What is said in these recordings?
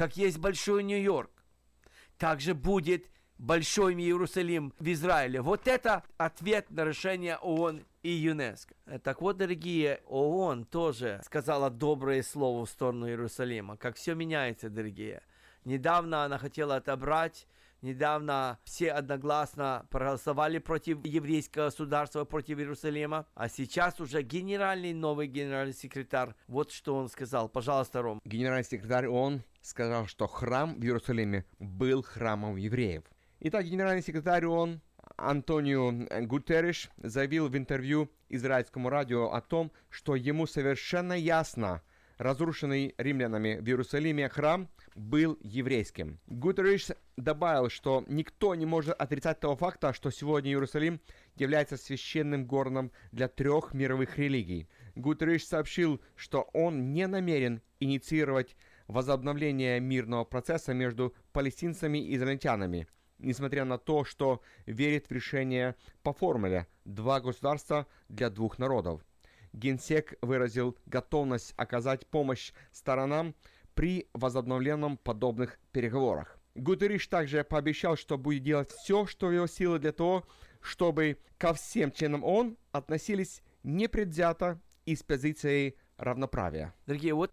как есть большой Нью-Йорк, также будет большой Иерусалим в Израиле. Вот это ответ на решение ООН и ЮНЕСКО. Так вот, дорогие, ООН тоже сказала доброе слово в сторону Иерусалима. Как все меняется, дорогие. Недавно она хотела отобрать Недавно все одногласно проголосовали против еврейского государства, против Иерусалима. А сейчас уже генеральный, новый генеральный секретарь, вот что он сказал. Пожалуйста, Ром. Генеральный секретарь ООН сказал, что храм в Иерусалиме был храмом евреев. Итак, генеральный секретарь ООН Антонио Гутерриш заявил в интервью израильскому радио о том, что ему совершенно ясно, разрушенный римлянами в Иерусалиме храм был еврейским. Гутерриш добавил, что никто не может отрицать того факта, что сегодня Иерусалим является священным городом для трех мировых религий. Гутерриш сообщил, что он не намерен инициировать возобновление мирного процесса между палестинцами и израильтянами – несмотря на то, что верит в решение по формуле «два государства для двух народов». Генсек выразил готовность оказать помощь сторонам при возобновленном подобных переговорах. Гутериш также пообещал, что будет делать все, что в его силы для того, чтобы ко всем членам ООН относились непредвзято и с позицией равноправия. Дорогие, вот...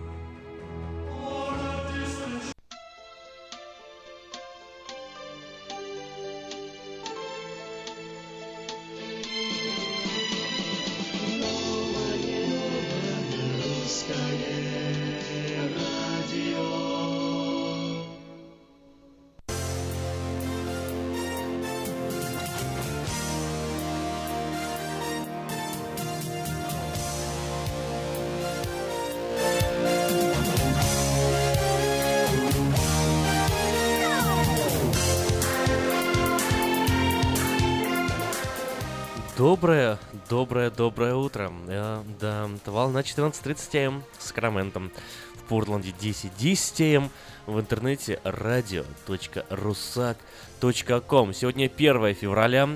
Доброе-доброе утро. Э, да, волна 14.30 м с Сакраментом. В Портленде 10.10 м. В интернете radio.rusak.com. Сегодня 1 февраля,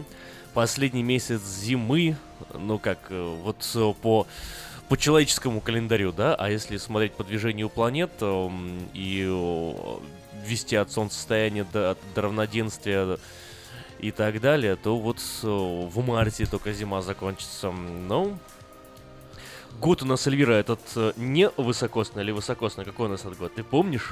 последний месяц зимы. Ну как, э, вот по по человеческому календарю, да, а если смотреть по движению планет э, и вести от солнцестояния до, до равноденствия и так далее, то вот э, в марте только зима закончится. Ну, год у нас, Эльвира, этот э, не высокосный или высокосный? Какой у нас этот год? Ты помнишь?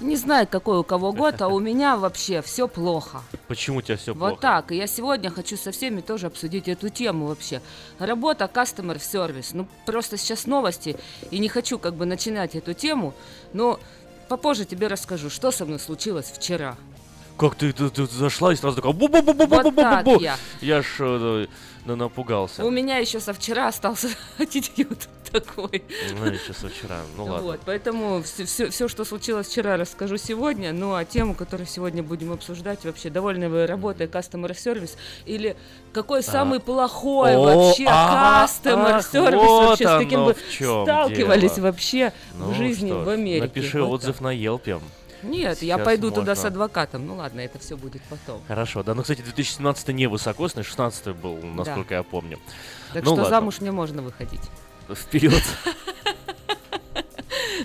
Не знаю, какой у кого год, а у меня вообще все плохо. Почему у тебя все плохо? Вот так. И я сегодня хочу со всеми тоже обсудить эту тему вообще. Работа Customer Service. Ну, просто сейчас новости, и не хочу как бы начинать эту тему, но попозже тебе расскажу, что со мной случилось вчера. Как ты, ты, ты зашла и сразу такая бу бу бу бу бу Вот бу так бу я. Я ж э, напугался. У меня еще со вчера остался аттитюд такой. Ну, еще со вчера. Ну ладно. Вот, поэтому все, все, что случилось вчера, расскажу сегодня. Ну, а тему, которую сегодня будем обсуждать, вообще, довольны вы работой Customer Service? Или какой самый плохой О, вообще ага, Customer Service вот вообще, с каким оно бы в чём сталкивались дело. вообще Ну в жизни в Америке? Напиши Вот отзыв так. на Елпе. Нет, я пойду туда с можно. адвокатом. Ну ладно, это все будет потом. Хорошо, да, ну, кстати, 2017 не высокосный, 16 был, насколько я помню. Так Ну что ладно. замуж мне можно выходить. Вперед.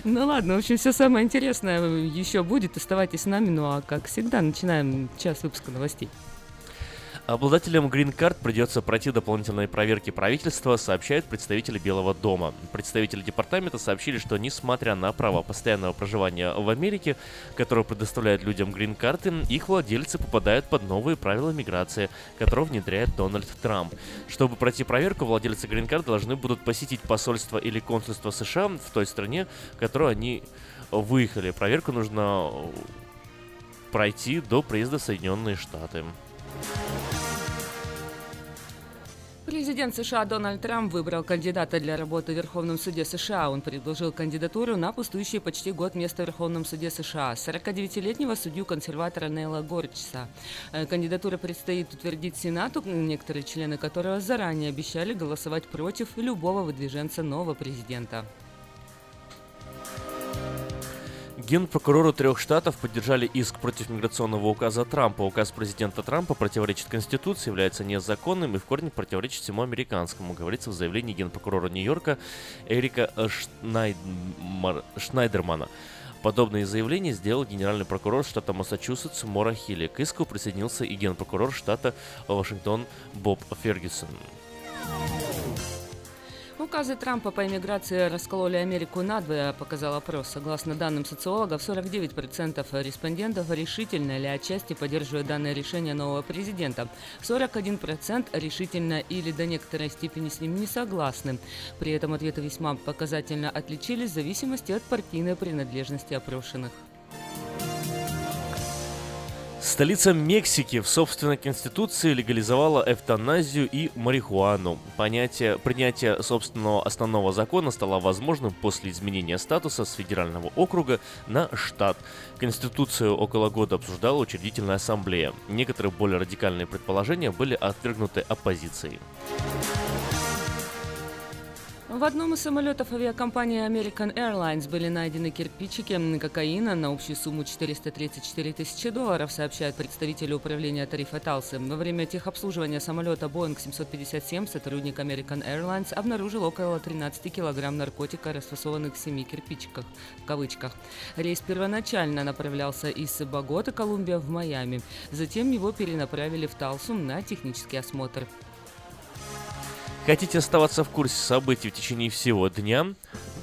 Ну ладно, в общем, все самое интересное еще будет. Оставайтесь с нами. Ну а как всегда, начинаем час выпуска новостей. Обладателям грин-карт придется пройти дополнительные проверки правительства, сообщают представители Белого дома. Представители департамента сообщили, что несмотря на право постоянного проживания в Америке, которое предоставляет людям грин-карты, их владельцы попадают под новые правила миграции, которые внедряет Дональд Трамп. Чтобы пройти проверку, владельцы грин-карт должны будут посетить посольство или консульство США в той стране, в которую они выехали. Проверку нужно пройти до приезда в Соединенные Штаты. Президент США Дональд Трамп выбрал кандидата для работы в Верховном суде США. Он предложил кандидатуру на пустующий почти год место в Верховном суде США 49-летнего судью-консерватора Нейла Горчса. Э, Кандидатура предстоит утвердить Сенату, некоторые члены которого заранее обещали голосовать против любого выдвиженца нового президента. Генпрокуроры трех штатов поддержали иск против миграционного указа Трампа. Указ президента Трампа противоречит Конституции, является незаконным и в корне противоречит всему американскому, говорится в заявлении генпрокурора Нью-Йорка Эрика Шнайдмар- Шнайдермана. Подобные заявления сделал генеральный прокурор штата Массачусетс Мора Хилли. К иску присоединился и генпрокурор штата Вашингтон Боб Фергюсон. Указы Трампа по иммиграции раскололи Америку надвое, показал опрос. Согласно данным социологов, 49% респондентов решительно или отчасти поддерживают данное решение нового президента. 41% решительно или до некоторой степени с ним не согласны. При этом ответы весьма показательно отличились в зависимости от партийной принадлежности опрошенных. Столица Мексики в собственной конституции легализовала эвтаназию и марихуану. Понятие принятия собственного основного закона стало возможным после изменения статуса с федерального округа на штат. Конституцию около года обсуждала учредительная ассамблея. Некоторые более радикальные предположения были отвергнуты оппозицией. В одном из самолетов авиакомпании American Airlines были найдены кирпичики кокаина на общую сумму 434 тысячи долларов, сообщают представители управления тарифа Талсы. Во время техобслуживания самолета Boeing 757 сотрудник American Airlines обнаружил около 13 килограмм наркотика, расфасованных в семи кирпичиках, в кавычках. Рейс первоначально направлялся из Богота, Колумбия, в Майами. Затем его перенаправили в Талсу на технический осмотр. Хотите оставаться в курсе событий в течение всего дня?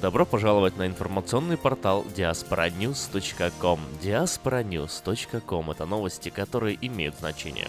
Добро пожаловать на информационный портал diasporanews.com. diasporanews.com – это новости, которые имеют значение.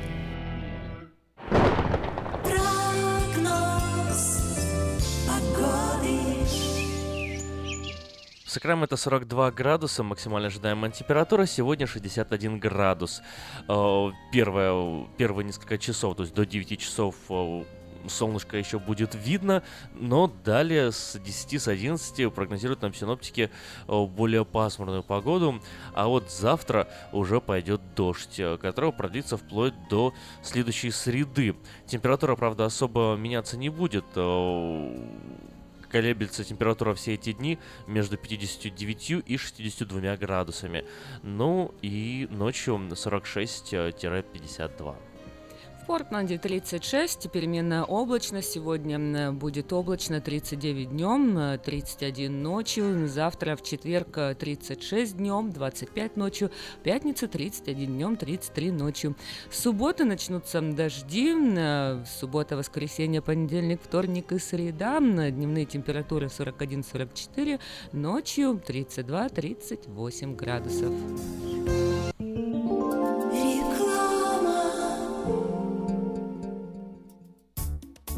Сакраменто 42 градуса, максимально ожидаемая температура, сегодня 61 градус. Э, Первое, первые несколько часов, то есть до 9 часов э, солнышко еще будет видно, но далее с 10, с 11 прогнозируют нам синоптики э, более пасмурную погоду, а вот завтра уже пойдет дождь, который продлится вплоть до следующей среды. Температура, правда, особо меняться не будет, колеблется температура все эти дни между 59 и 62 градусами. Ну и ночью 46-52. Портленде 36, переменная облачность. Сегодня будет облачно 39 днем, э, 31 ночью. Завтра в четверг э, 36 днем, 25 ночью. В пятницу 31 днем, 33 ночью. С субботы начнутся дожди. э, Суббота, воскресенье, понедельник, вторник и среда. М, Дневные температуры 41-44, ночью 32-38 градусов.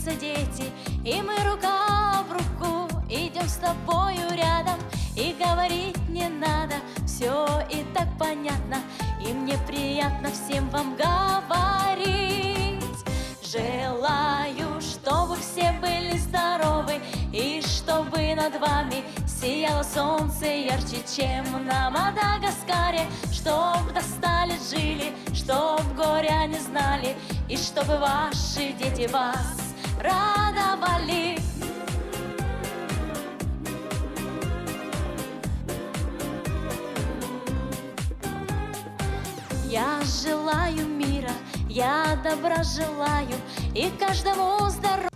смеются дети, И мы рука в руку идем с тобою рядом, И говорить не надо, все и так понятно, И мне приятно всем вам говорить. Желаю, чтобы все были здоровы, И чтобы над вами сияло солнце ярче, чем на Мадагаскаре, Чтоб достали, жили, чтоб горя не знали, И чтобы ваши дети вас радовали. Я желаю мира, я добра желаю, И каждому здоровья.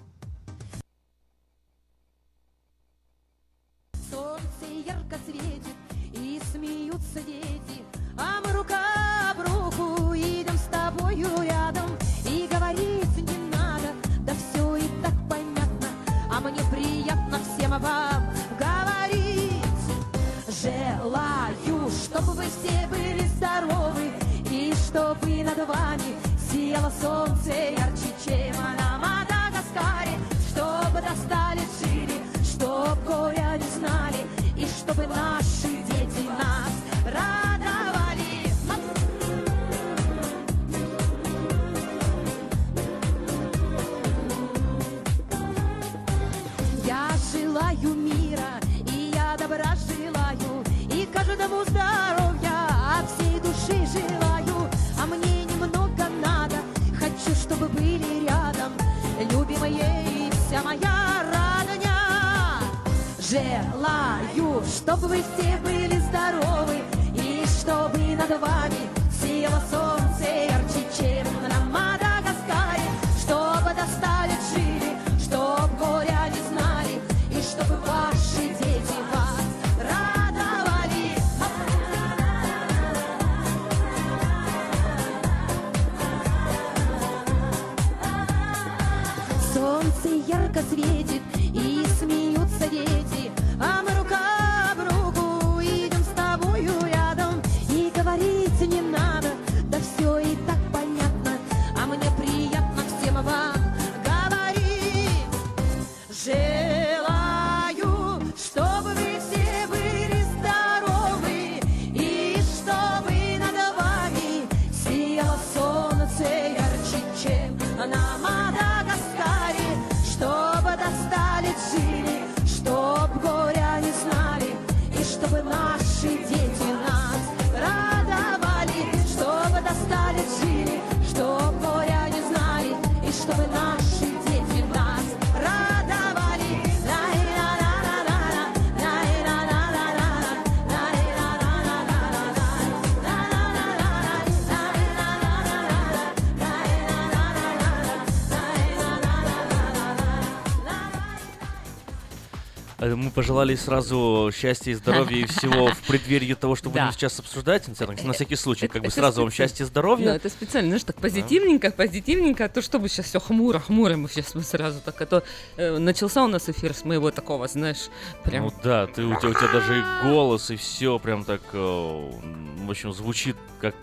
Пожелали сразу счастья и здоровья и всего в преддверии того, что будем Да. сейчас обсуждать. На всякий случай, как бы сразу вам счастья и здоровья. это специально, знаешь, так позитивненько, позитивненько, а то чтобы сейчас все хмуро, хмуро, мы сейчас мы сразу так, а то э, начался у нас эфир с моего такого, знаешь, прям... Ну да, ты, у, тебя, у тебя даже и голос, и все прям так, э, в общем, звучит как...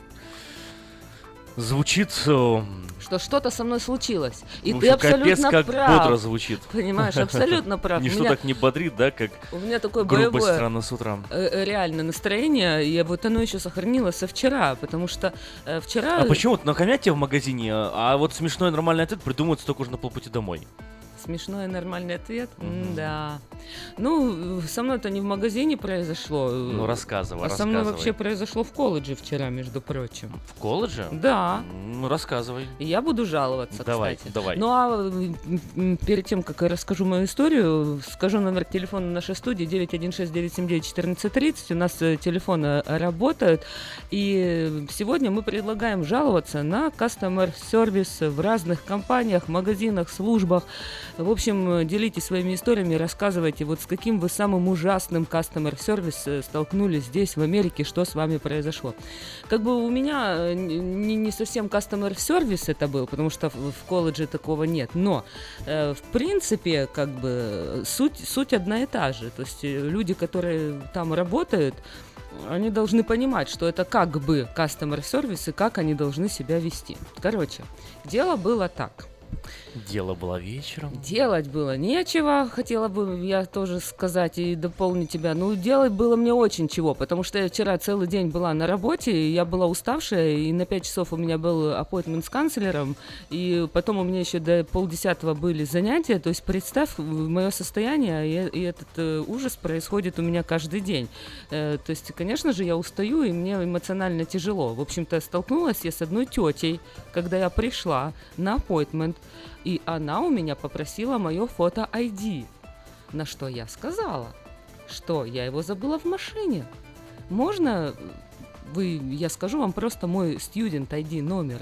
Звучит... что что-то со мной случилось. И ты общем, капец, абсолютно как прав. бодро звучит. Понимаешь, абсолютно прав. Ничто так не бодрит, да, как У меня такое боевое рано с утра. э, э, реально настроение, и вот оно еще сохранилось со вчера, потому что э, вчера... А почему? Накомят тебя в магазине, а вот смешной нормальный ответ придумывается только уже на полпути домой. Смешной и нормальный ответ? Да. Ну, со мной это не в магазине произошло. Ну, рассказывай, А со мной рассказывай. вообще произошло в колледже вчера, между прочим. В колледже? Да. Ну, рассказывай. Я буду жаловаться, Давай, кстати. давай. Ну а перед тем, как я расскажу мою историю, скажу номер телефона нашей студии 916-979-1430. У нас э, телефоны работают. И э, сегодня мы предлагаем жаловаться на customer сервис в разных компаниях, магазинах, службах. В общем, э, делитесь своими историями, рассказывайте, вот с каким вы самым ужасным customer сервис э, столкнулись здесь, в Америке, что с вами произошло. Как бы у меня э, не, не совсем customer сервис это был, потому что в, в колледже такого нет. Но, э, в принципе, как бы суть, суть одна и та же. То есть люди, которые там работают, они должны понимать, что это как бы customer сервис и как они должны себя вести. Короче, дело было так. Дело было вечером. Делать было нечего, хотела бы я тоже сказать и дополнить тебя. Ну, делать было мне очень чего, потому что я вчера целый день была на работе, я была уставшая, и на 5 часов у меня был аппойтмент с канцлером, и потом у меня еще до полдесятого были занятия. То есть представь мое состояние, и, и этот э, ужас происходит у меня каждый день. Э, то есть, конечно же, я устаю, и мне эмоционально тяжело. В общем-то, столкнулась я с одной тетей, когда я пришла на аппойтмент, и она у меня попросила мое фото ID. На что я сказала, что я его забыла в машине. Можно вы, я скажу вам просто мой student ID номер.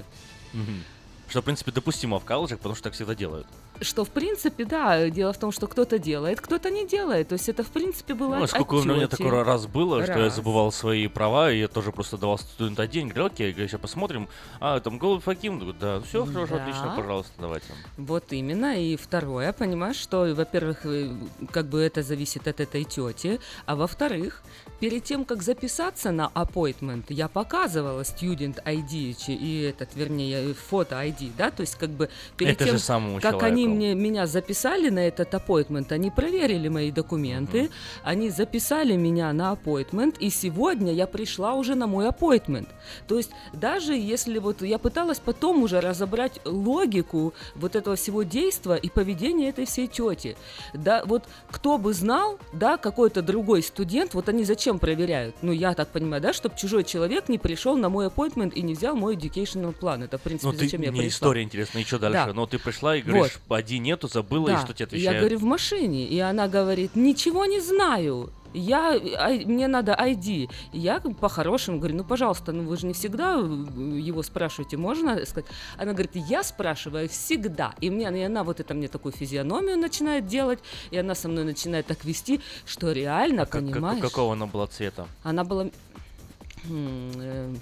Что, в принципе, допустимо в колледжах, потому что так всегда делают. Что, в принципе, да, дело в том, что кто-то делает, кто-то не делает. То есть это, в принципе, было Ну, сколько у меня такой раз было, что я Раз. забывал свои права, и я тоже просто давал студента день, говорю, окей, говорю, сейчас посмотрим. А, там Голубь Факим, да, все хорошо, Да. отлично, пожалуйста, давайте. Вот именно. И второе, понимаешь, что, во-первых, э, как бы это зависит от этой тети, а во-вторых, перед тем, как записаться на appointment, я показывала student ID и этот, вернее, фото ID, да, то есть как бы перед Это тем, как они человеку. Мне, меня записали на этот appointment, они проверили мои документы, они записали меня на appointment, и сегодня я пришла уже на мой appointment. То есть даже если вот я пыталась потом уже разобрать логику вот этого всего действа и поведения этой всей тети. Да, вот кто бы знал, да, какой-то другой студент, вот они зачем проверяют? Ну, я так понимаю, да, чтобы чужой человек не пришел на мой appointment и не взял мой educational план. Это, в принципе, Ну, ты, зачем я мне пришла. история интересная, и что дальше? Да. Ну, ты пришла и говоришь, один нету, забыла, и Да, что тебе Я отвечают? говорю, в машине. И она говорит, ничего не знаю. Я, ай- мне надо ID. И Я по-хорошему говорю, ну, пожалуйста, ну вы же не всегда его спрашиваете, можно сказать? Она говорит, я спрашиваю всегда. И, мне, и она вот это мне такую физиономию начинает делать, и она со мной начинает так вести, что реально, А Как- как- понимаешь? какого она была цвета? Она была... э,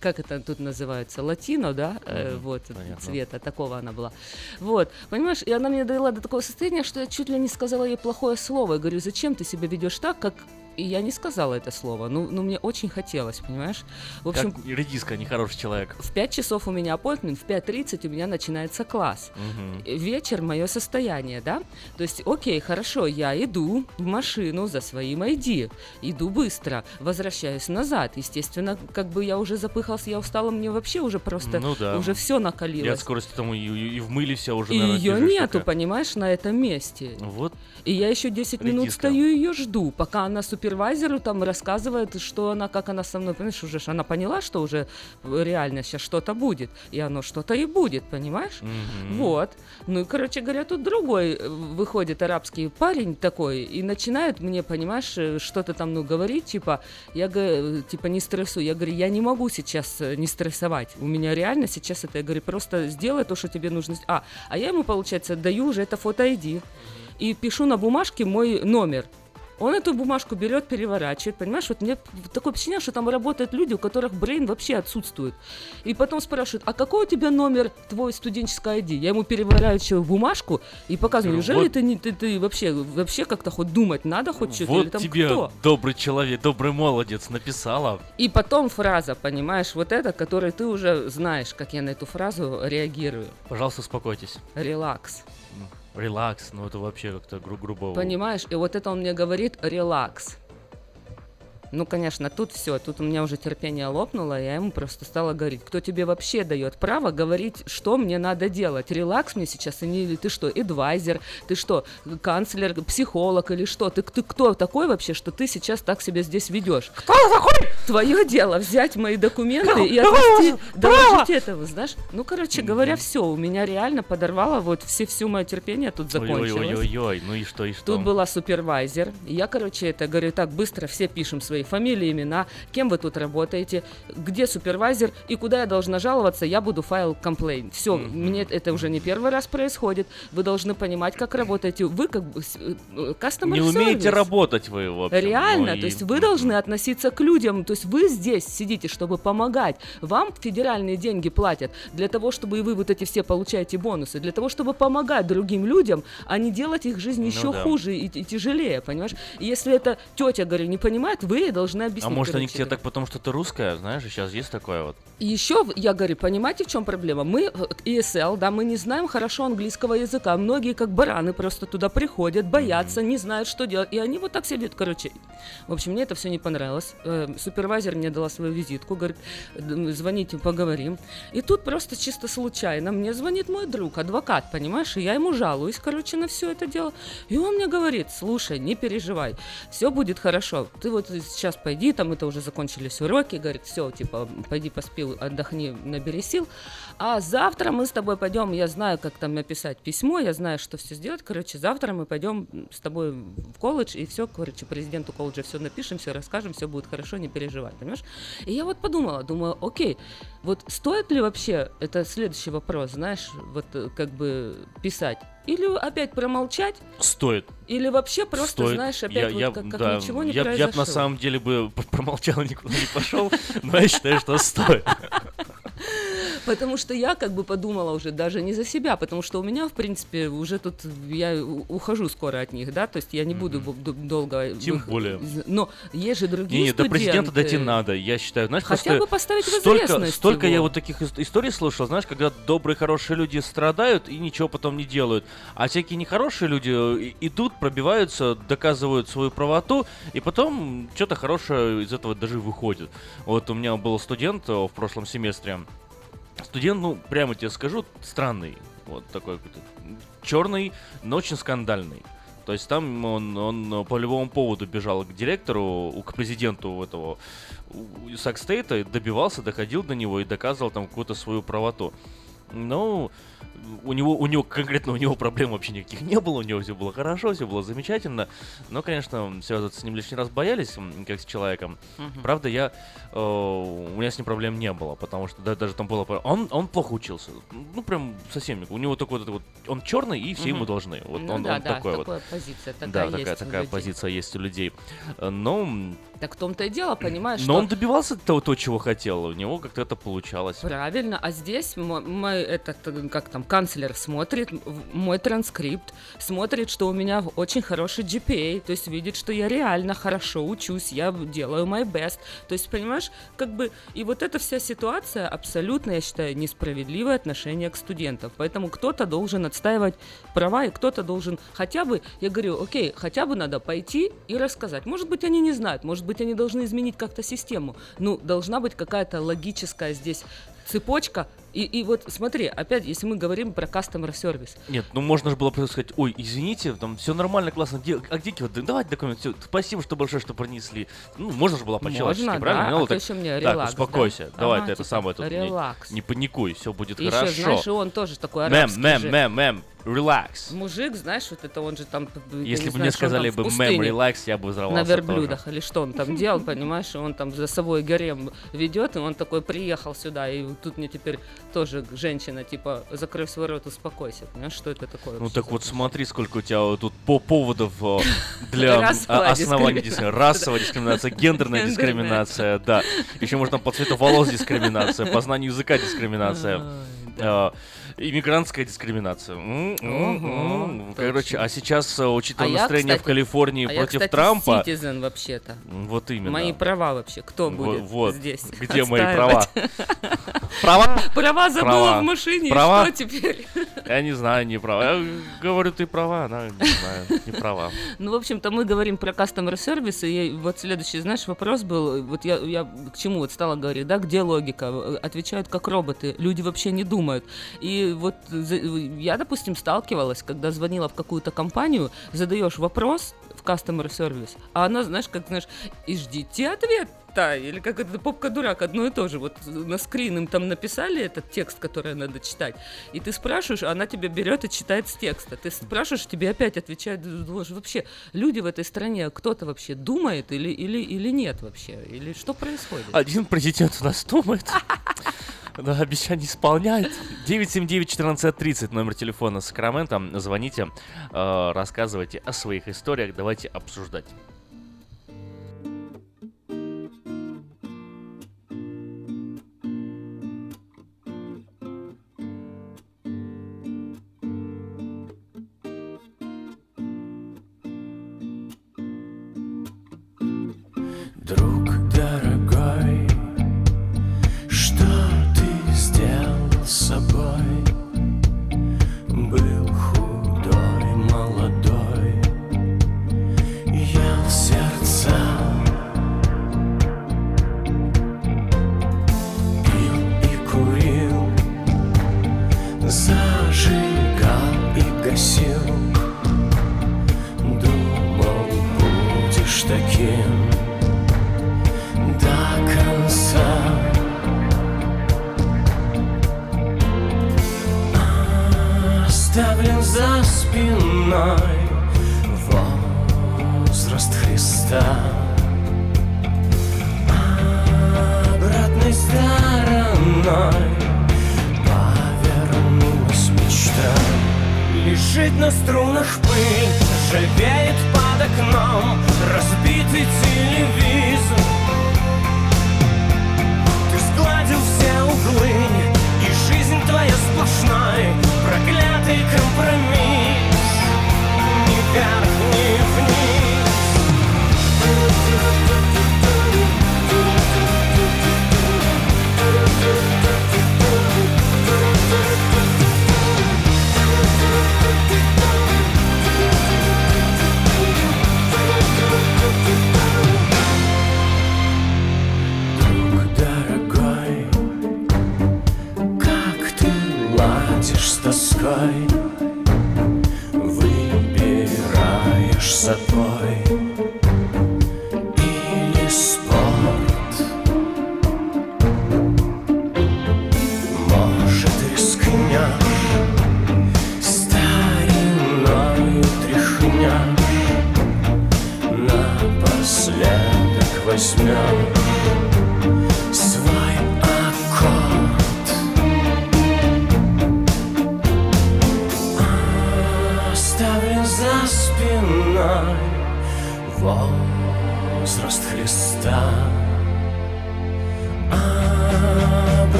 Как это тут называется? Латино, да? Мгм, Вот, понятно. цвета такого она была. Вот, понимаешь, и она мне довела до такого состояния, что я чуть ли не сказала ей плохое слово. Я говорю, зачем ты себя ведешь так, как... И я не сказала это слово, ну, ну мне очень хотелось, понимаешь? В общем, Как редиска, нехороший человек. в 5 часов у меня аппойтмент, в 5.30 у меня начинается класс. Э, Вечер мое состояние, да? То есть, окей, хорошо, я иду в машину за своим ID, иду быстро, возвращаюсь назад. Естественно, как бы я уже запыхался, я устала, мне вообще уже просто Ну да. уже все И от накалилось. скорости там и, и- и в мыле все уже, И наверное, ее нету, такая. понимаешь, на этом месте. Вот. И я еще 10 минут Редиска. стою ее жду, пока она супервайзеру там рассказывает, что она, как она со мной, понимаешь, уже она поняла, что уже реально сейчас что-то будет, и оно что-то и будет, понимаешь? Мгм. Вот. Ну и, короче говоря, тут другой э, выходит арабский парень такой и начинает мне, понимаешь, э, что-то там, ну, говорить, типа, я, га- типа, не стрессуй. Я говорю, я не могу сейчас э, не стрессовать. У меня реально сейчас это, я говорю, просто сделай то, что тебе нужно. А, а я ему, получается, даю уже это фото ID и пишу на бумажке мой номер. Он эту бумажку берет, переворачивает, понимаешь? Вот мне такое впечатление, что там работают люди, у которых брейн вообще отсутствует. И потом спрашивают, а какой у тебя номер твой студенческой ID? Я ему переворачиваю бумажку и показываю, Говорю, неужели вот- ты, не, ты, ты вообще, вообще как-то хоть думать надо хоть что-то? или Вот там тебе кто? добрый человек, добрый молодец написала. И потом фраза, понимаешь, вот это, которую ты уже знаешь, как я на эту фразу реагирую. Пожалуйста, успокойтесь. Релакс. Релакс, ну это вообще как-то гру- грубо. Понимаешь? И вот это он мне говорит релакс. Ну, конечно, тут все, тут у меня уже терпение лопнуло, я ему просто стала говорить, кто тебе вообще дает право говорить, что мне надо делать? Релакс мне сейчас, и не, или ты что, эдвайзер, ты что, канцлер, психолог или что? Ты, ты кто такой вообще, что ты сейчас так себя здесь ведешь? Кто такой? Твое дело взять мои документы и отвести, доложить этого, знаешь? Ну, короче говоря, все, у меня реально подорвало вот все, всю мое терпение тут закончилось. Ой-ой-ой, ну и что, и что? Тут была супервайзер. Я, короче, это говорю, так, быстро все пишем свои фамилии, имена, кем вы тут работаете, где супервайзер и куда я должна жаловаться, я буду файл комплейн. Все, мне это уже не первый раз происходит. Вы должны понимать, как работаете. Вы как бы с- э, customer Не умеете service. работать вы, в общем. Реально, ну и- то есть вы должны относиться к людям, то есть вы здесь сидите, чтобы помогать. Вам федеральные деньги платят для того, чтобы и вы вот эти все получаете бонусы, для того, чтобы помогать другим людям, а не делать их жизнь Ну еще да. хуже и, и тяжелее, понимаешь? И если это тетя, говорю, не понимает, вы ей должны объяснить. А может они к тебе так потому, что ты русская, знаешь, сейчас есть такое вот. Еще, я говорю, понимаете, в чем проблема? Мы, э, ESL, да, мы не знаем хорошо английского языка. Многие, как бараны, просто туда приходят, боятся, не знают, что делать. И они вот так сидят, короче. В общем, мне это все не понравилось. Э, супервайзер мне дала свою визитку, говорит, «Д- звоните, поговорим. И тут просто чисто случайно мне звонит мой друг, адвокат, понимаешь? И я ему жалуюсь, короче, на все это дело. И он мне говорит, слушай, не переживай, все будет хорошо. Ты вот сейчас пойди, там это уже закончились уроки, говорит, все, типа, пойди поспи, отдохни, набери сил. А завтра мы с тобой пойдем, я знаю, как там написать письмо, я знаю, что все сделать. Короче, завтра мы пойдем с тобой в колледж, и все, короче, президенту колледжа все напишем, все расскажем, все будет хорошо, не переживай, понимаешь? И я вот подумала, думаю, окей, вот стоит ли вообще, это следующий вопрос, знаешь, вот э, как бы писать, или опять промолчать, Стоит. или вообще просто, Стоит. знаешь, опять вот как, как да, ничего не я, произошло. Я бы на самом деле бы промолчал и никуда не пошел, но я считаю, что стоит. Потому что я как бы подумала уже даже не за себя, потому что у меня, в принципе, уже тут я ухожу скоро от них, да, то есть я не буду бу- ду- долго... Тем более. Но есть же другие Не, до президента дойти надо, я считаю. Знаешь, Хотя бы поставить в столько, известность столько я вот таких ис- историй слышал, знаешь, когда добрые, хорошие люди страдают и ничего потом не делают. А всякие нехорошие люди э, идут, пробиваются, доказывают свою правоту, и потом что-то хорошее из этого даже выходит. Вот у меня был студент э, в прошлом семестре. Студент, ну, прямо тебе скажу, странный. Вот такой какой-то черный, но очень скандальный. То есть там он, он по любому поводу бежал к директору, к президенту этого Сакстейта, добивался, доходил до него и доказывал там какую-то свою правоту. Ну, у него, у него, конкретно у него проблем вообще никаких не было, у него все было хорошо, все было замечательно. Но, конечно, связываться с ним лишний раз боялись, как с человеком. Мгм. Правда, я, э, у меня с ним проблем не было, потому что да, даже там было... Он, он плохо учился, ну, прям совсем. У него такой вот, этот вот он черный, и все ему Мгм. должны. Вот Ну он, да, он да, такой вот. позиция, такая да, такая, такая людей. позиция есть у людей. Э, Но, Так в том-то и дело, понимаешь, но что... он добивался того, то, чего хотел. У него как-то это получалось. Правильно, а здесь мо- мой этот, э, как там, канцлер смотрит мой транскрипт, смотрит, что у меня очень хороший GPA, то есть видит, что я реально хорошо учусь, я делаю my best. То есть, понимаешь, как бы, и вот эта вся ситуация абсолютно, я считаю, несправедливое отношение к студентам. Поэтому кто-то должен отстаивать права, и кто-то должен хотя бы, я говорю, окей, хотя бы надо пойти и рассказать. Может быть, они не знают, может быть, они должны изменить как-то систему. Ну, должна быть какая-то логическая здесь цепочка. И, и вот смотри, опять, если мы говорим про customer service, Нет, ну можно же было просто сказать, ой, извините, там все нормально, классно, где, а где вот, давайте документ, все, спасибо, что большое, что принесли. Ну, можно же было по-человечески, Можно, правильно? да, Ну, а так, еще мне так, релакс, успокойся, да? давай Ага, ты это типа, самое тут, не, не паникуй, все будет И еще, хорошо. знаешь, и он тоже такой Мэм, арабский мэм, же. мэм, мэм, релакс. Мужик, знаешь, вот это он же там... Если бы знаю, мне сказали бы мэм, релакс, я бы взорвался На тоже. верблюдах или что он там делал, понимаешь, и он там за собой гарем ведет, и он такой приехал сюда, и тут мне теперь тоже женщина, типа, закрой свой рот, успокойся, понимаешь, что это такое? Ну так вот смотри, сколько у тебя тут по поводов для а, дискриминация. дискриминации. Расовая дискриминация, гендерная дискриминация, да. Еще можно по цвету волос дискриминация, по знанию языка дискриминация. Иммигрантская дискриминация. Короче, а сейчас, э, учитывая А настроение в Калифорнии а против Трампа, citizen вообще-то. вот именно. Мои права вообще, кто будет здесь Где мои права? Права? Права забыла в машине, Права? что теперь? Я не знаю, не права. Я говорю, ты права, она не знаю, не права. Ну, в общем-то, мы говорим про customer service, и вот следующий, знаешь, вопрос был, вот я, я к чему вот стала говорить, да, где логика? Отвечают как роботы, люди вообще не думают. И вот я, допустим, сталкивалась, когда звонила в какую-то компанию, задаешь вопрос в customer service, а она, знаешь, как, знаешь, и ждите ответ или как это попка-дурак, одно и то же. Вот на скрин им там написали этот текст, который надо читать, и ты спрашиваешь, а она тебя берет и читает с текста. Ты спрашиваешь, тебе опять отвечают, вообще, люди в этой стране, кто-то вообще думает или, или, или нет вообще? Или что происходит? Один президент у нас думает. Да, обещание исполняет. 979-1430, номер телефона Сакрамента. Звоните, э, рассказывайте о своих историях, давайте обсуждать. Зажигал и гасил. Думал, будешь таким до конца Оставлен за спиной возраст Христа Обратной стороной Лежит на струнах пыль, ржавеет под окном Разбитый телевизор. Ты сгладил все углы И жизнь твоя сплошной Проклятый компромисс. Ни вверх, ни вниз тоской, выбираешь запой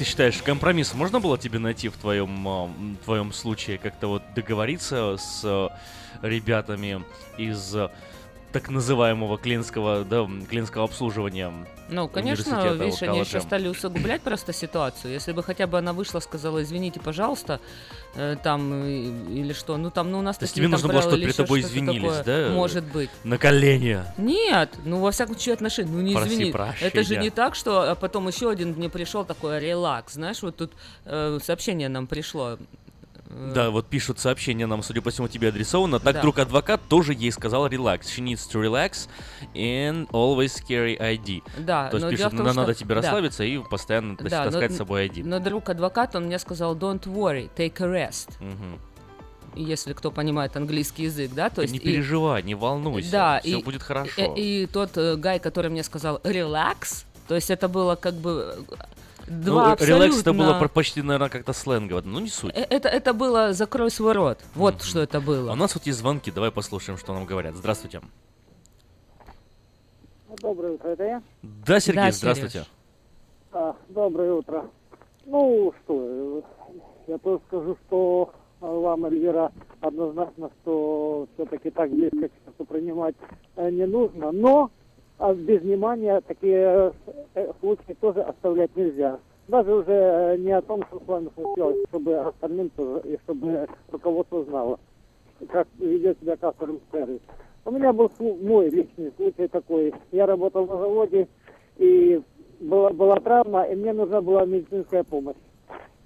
ты считаешь, компромисс можно было тебе найти в твоем, а, твоем случае? Как-то вот договориться с э, ребятами из так называемого клинского, да, клинского обслуживания Ну, конечно, видишь, они еще стали усугублять просто ситуацию. Если бы хотя бы она вышла, сказала, извините, пожалуйста, э, там, э, или что, ну там, ну у нас То есть тебе нужно было, чтобы перед тобой извинились, такое. да? Может быть. На колени. Нет, ну во всяком случае отношения, ну не Проси извини. Это же прощения. не так, что а потом еще один мне пришел такой релакс, знаешь, вот тут э, сообщение нам пришло. Э, Да, вот пишут сообщение нам, судя по всему, тебе адресовано. Так, Да. друг адвокат тоже ей сказал relax. She needs to relax and always carry ID. Да, То есть пишут, том, «На- что- надо тебе да. расслабиться и постоянно Да, таскать но- с собой ID. Но друг адвокат, он мне сказал, don't worry, take a rest. Мгм. Если кто понимает английский язык, да, то есть... не и- переживай, не волнуйся, Да, все и- будет хорошо. И, и тот э, гай, который мне сказал relax, то есть это было как бы Ну, два э, релакс это было почти, наверное, как-то сленгово, ну не суть. Э, Это, это было закрой свой рот. Вот что это было. А у нас вот есть звонки, давай послушаем, что нам говорят. Здравствуйте. Доброе утро, это я? Да, Сергей, Да, здравствуйте. А, доброе утро. Ну что, я тоже скажу, что вам, Эльвира, однозначно, что все-таки так близко к сердцу принимать э, не нужно, но а, без внимания такие э, случаи тоже оставлять нельзя. Даже уже э, не о том, что с вами случилось, чтобы остальным тоже, и чтобы руководство знало, как ведет себя кассовый сервис. У меня был мой личный случай такой. Я работал на заводе, и была, была травма, и мне нужна была медицинская помощь.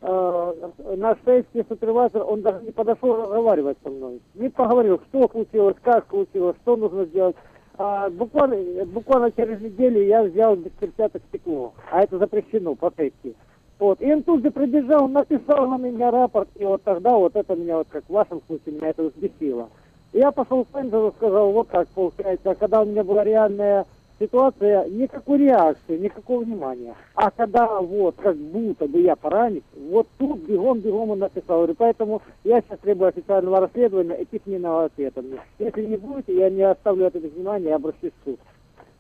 Э, наш сейфский супервайзер, он даже не подошел разговаривать со мной. Не поговорил, что случилось, как случилось, что нужно сделать. А буквально, буквально через неделю я взял без перчаток стекло, а это запрещено по сейфке. Вот. И он тут же прибежал, написал на меня рапорт, и вот тогда вот это меня, вот как в вашем случае, меня это взбесило. Я пошел в менеджеру, сказал, вот так получается, а когда у меня была реальная ситуация, никакой реакции, никакого внимания. А когда вот как будто бы я поранен, вот тут бегом-бегом он написал. Говорю, поэтому я сейчас требую официального расследования и письменного ответа мне. Если не будете, я не оставлю это без внимания, я обращусь в суд.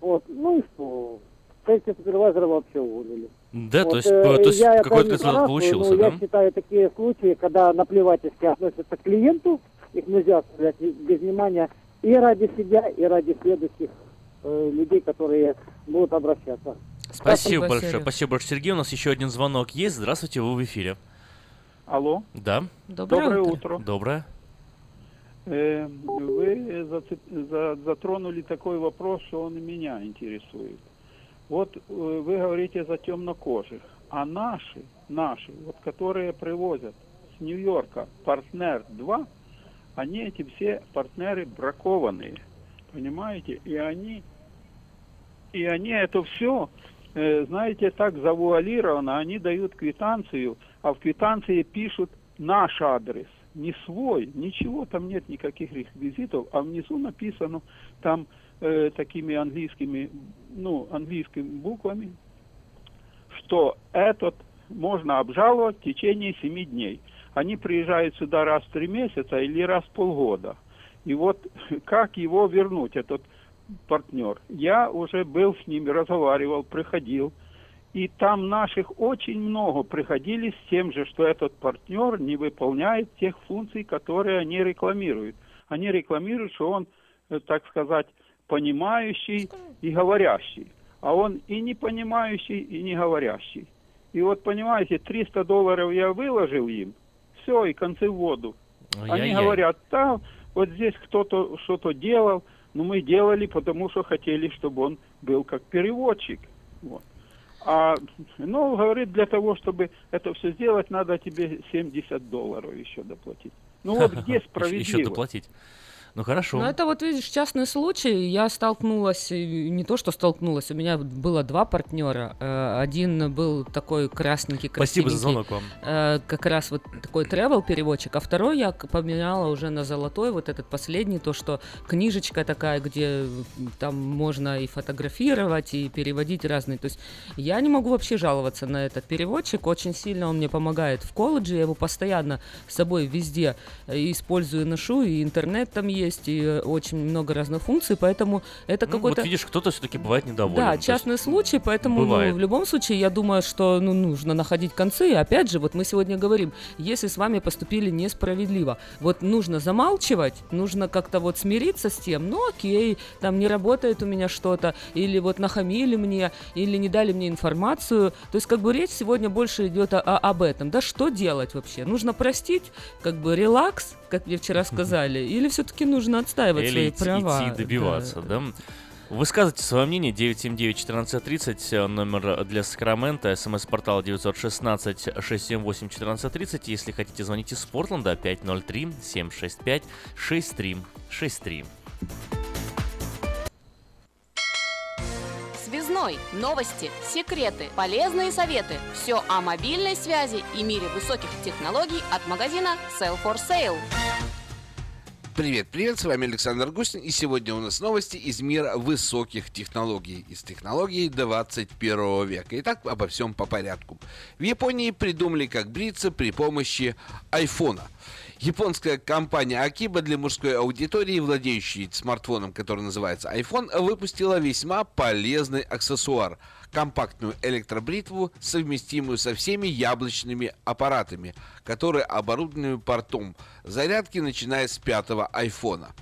Вот, ну и что? Шесть супервайзера вообще уволили. Да, то Вот, есть, э, то есть я какой-то результат получился, но да? Я считаю такие случаи, когда наплевательски относятся к клиенту, их нельзя оставлять без внимания и ради себя, и ради следующих э, людей, которые будут обращаться. Спасибо большое. Спасибо большое, Сергей. У нас еще один звонок есть. Здравствуйте, вы в эфире. Алло. Да. Доброе, Доброе утро. утро. Доброе. Э, Вы затронули такой вопрос, что он и меня интересует. Вот э, вы говорите за темнокожих, а наши, наши, вот которые привозят с Нью-Йорка партнер 2, они эти все партнеры бракованные, понимаете? И они, и они это все, э, знаете, так завуалировано, они дают квитанцию, а в квитанции пишут наш адрес, не свой, ничего там нет никаких реквизитов, а внизу написано там э, такими английскими, ну, английскими буквами, что этот можно обжаловать в течение семи дней. Они приезжают сюда раз в три месяца или раз в полгода. И вот как его вернуть, этот партнер? Я уже был с ними, разговаривал, приходил. И там наших очень много приходили с тем же, что этот партнер не выполняет тех функций, которые они рекламируют. Они рекламируют, что он, э, так сказать, понимающий и говорящий. А он и не понимающий, и не говорящий. И вот, понимаете, 300 долларов я выложил им, все, и концы в воду. Они Ай-яй-яй. говорят, да, вот здесь кто-то что-то делал, но мы делали, потому что хотели, чтобы он был как переводчик. Вот. А, ну, говорит, для того, чтобы это все сделать, надо тебе 70 долларов еще доплатить. Ну вот где Еще справедливо? доплатить. Ну хорошо. Ну, это вот, видишь, частный случай. Я столкнулась, не то, что столкнулась, у меня было два партнера. Э, Один был такой красненький, Спасибо за красивенький, звонок вам. э, как раз вот такой travel переводчик, а второй я поменяла уже на золотой, вот этот последний, то, что книжечка такая, где там можно и фотографировать, и переводить разные. То есть я не могу вообще жаловаться на этот переводчик, очень сильно он мне помогает в колледже, я его постоянно с собой везде э, использую, ношу, и интернет там есть, и э, очень много разных функций, поэтому это Ну, какой-то... вот видишь, кто-то все-таки бывает недоволен. Да, То есть частный случай, поэтому ну, в любом случае я думаю, что ну, нужно находить концы. И опять же, вот мы сегодня говорим, если с вами поступили несправедливо, вот нужно замалчивать, нужно как-то вот смириться с тем, ну окей, там не работает у меня что-то, или вот нахамили мне, или не дали мне информацию. То есть как бы речь сегодня больше идет о- о- об этом. Да что делать вообще? Нужно простить, как бы релакс, как мне вчера сказали, или все-таки нужно отстаивать Или свои идти, права? идти добиваться, да? Высказывайте свое мнение 979-1430, э, номер для Сакрамента, смс-портал 916-678-1430. Если хотите, звоните с Портленда 503-765-6363. Связной. Новости, секреты, полезные советы. Все о мобильной связи и мире высоких технологий от магазина Sell for Sale. Привет, привет, с вами Александр Густин, и сегодня у нас новости из мира высоких технологий, из технологий 21 века. Итак, обо всем по порядку. В Японии придумали, как бриться при помощи айфона. Японская компания Akiba для мужской аудитории, владеющей смартфоном, который называется iPhone, выпустила весьма полезный аксессуар – компактную электробритву, совместимую со всеми яблочными аппаратами, которые оборудованы портом зарядки, начиная с пятого айфона.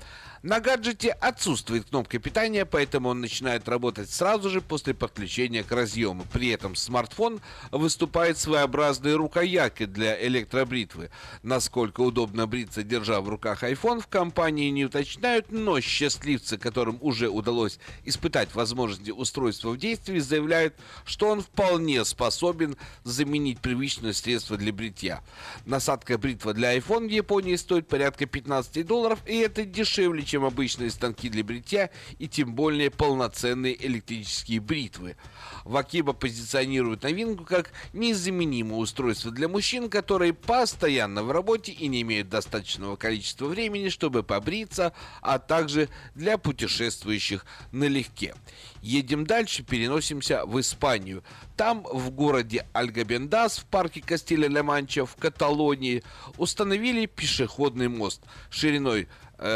На гаджете отсутствует кнопка питания, поэтому он начинает работать сразу же после подключения к разъему. При этом смартфон выступает своеобразной рукояткой для электробритвы. Насколько удобно бриться, держа в руках iPhone, в компании не уточняют, но счастливцы, которым уже удалось испытать возможности устройства в действии, заявляют, что он вполне способен заменить привычное средство для бритья. Насадка бритва для iPhone в Японии стоит порядка 15 долларов, и это дешевле, чем обычные станки для бритья и тем более полноценные электрические бритвы. Вакиба позиционирует новинку как незаменимое устройство для мужчин, которые постоянно в работе и не имеют достаточного количества времени, чтобы побриться, а также для путешествующих налегке. Едем дальше, переносимся в Испанию. Там, в городе Альгабендас, в парке Кастиля-Ля-Манча, в Каталонии, установили пешеходный мост шириной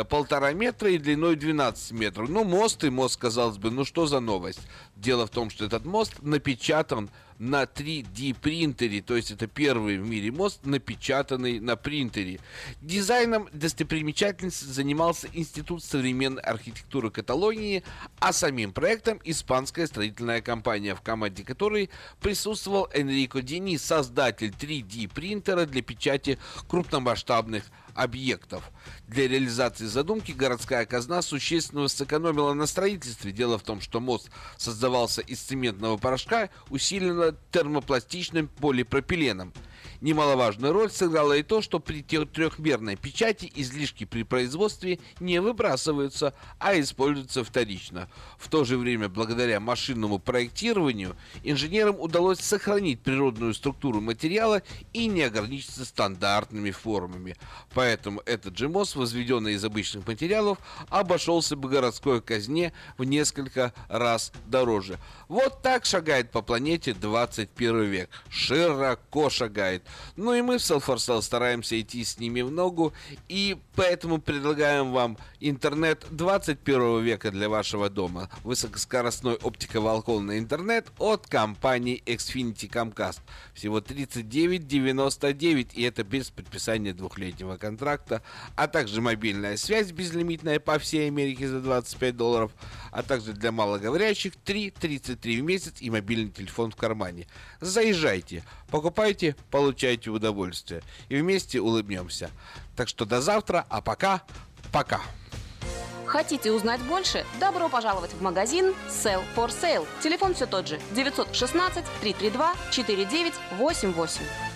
полтора метра и длиной 12 метров. Ну, мост и мост, казалось бы, ну что за новость? Дело в том, что этот мост напечатан на 3D принтере, то есть это первый в мире мост, напечатанный на принтере. Дизайном достопримечательности занимался Институт современной архитектуры Каталонии, а самим проектом испанская строительная компания, в команде которой присутствовал Энрико Дени, создатель 3D принтера для печати крупномасштабных. Для реализации задумки городская казна существенно сэкономила на строительстве. Дело в том, что мост создавался из цементного порошка, усиленно термопластичным полипропиленом. Немаловажную роль сыграло и то, что при трехмерной печати излишки при производстве не выбрасываются, а используются вторично. В то же время, благодаря машинному проектированию, инженерам удалось сохранить природную структуру материала и не ограничиться стандартными формами. Поэтому этот мост, возведенный из обычных материалов, обошелся бы городской казне в несколько раз дороже. Вот так шагает по планете 21 век. Широко шагает. Ну и мы в Self4Sale стараемся идти с ними в ногу, и поэтому предлагаем вам интернет 21 века для вашего дома. Высокоскоростной оптиковолоконный интернет от компании Xfinity Comcast. Всего 39,99, и это без подписания двухлетнего контракта, а также мобильная связь безлимитная по всей Америке за 25 долларов, а также для малоговорящих 3,33 в месяц и мобильный телефон в кармане. Заезжайте, покупайте, получайте удовольствие. И вместе улыбнемся. Так что до завтра, а пока, пока. Хотите узнать больше? Добро пожаловать в магазин Sell for Sale. Телефон все тот же 916 332 4988.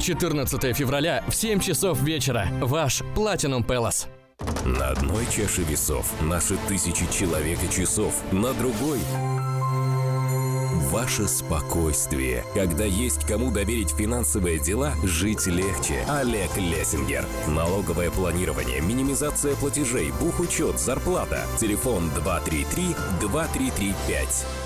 14 февраля в 7 часов вечера. Ваш Platinum Palace. На одной чаше весов наши тысячи человек и часов, на другой Ваше спокойствие. Когда есть кому доверить финансовые дела, жить легче. Олег Лессингер. Налоговое планирование, минимизация платежей, бухучет, зарплата. Телефон 233-2335.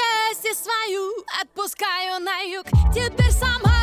Птицу счастья свою отпускаю на юг. Теперь сама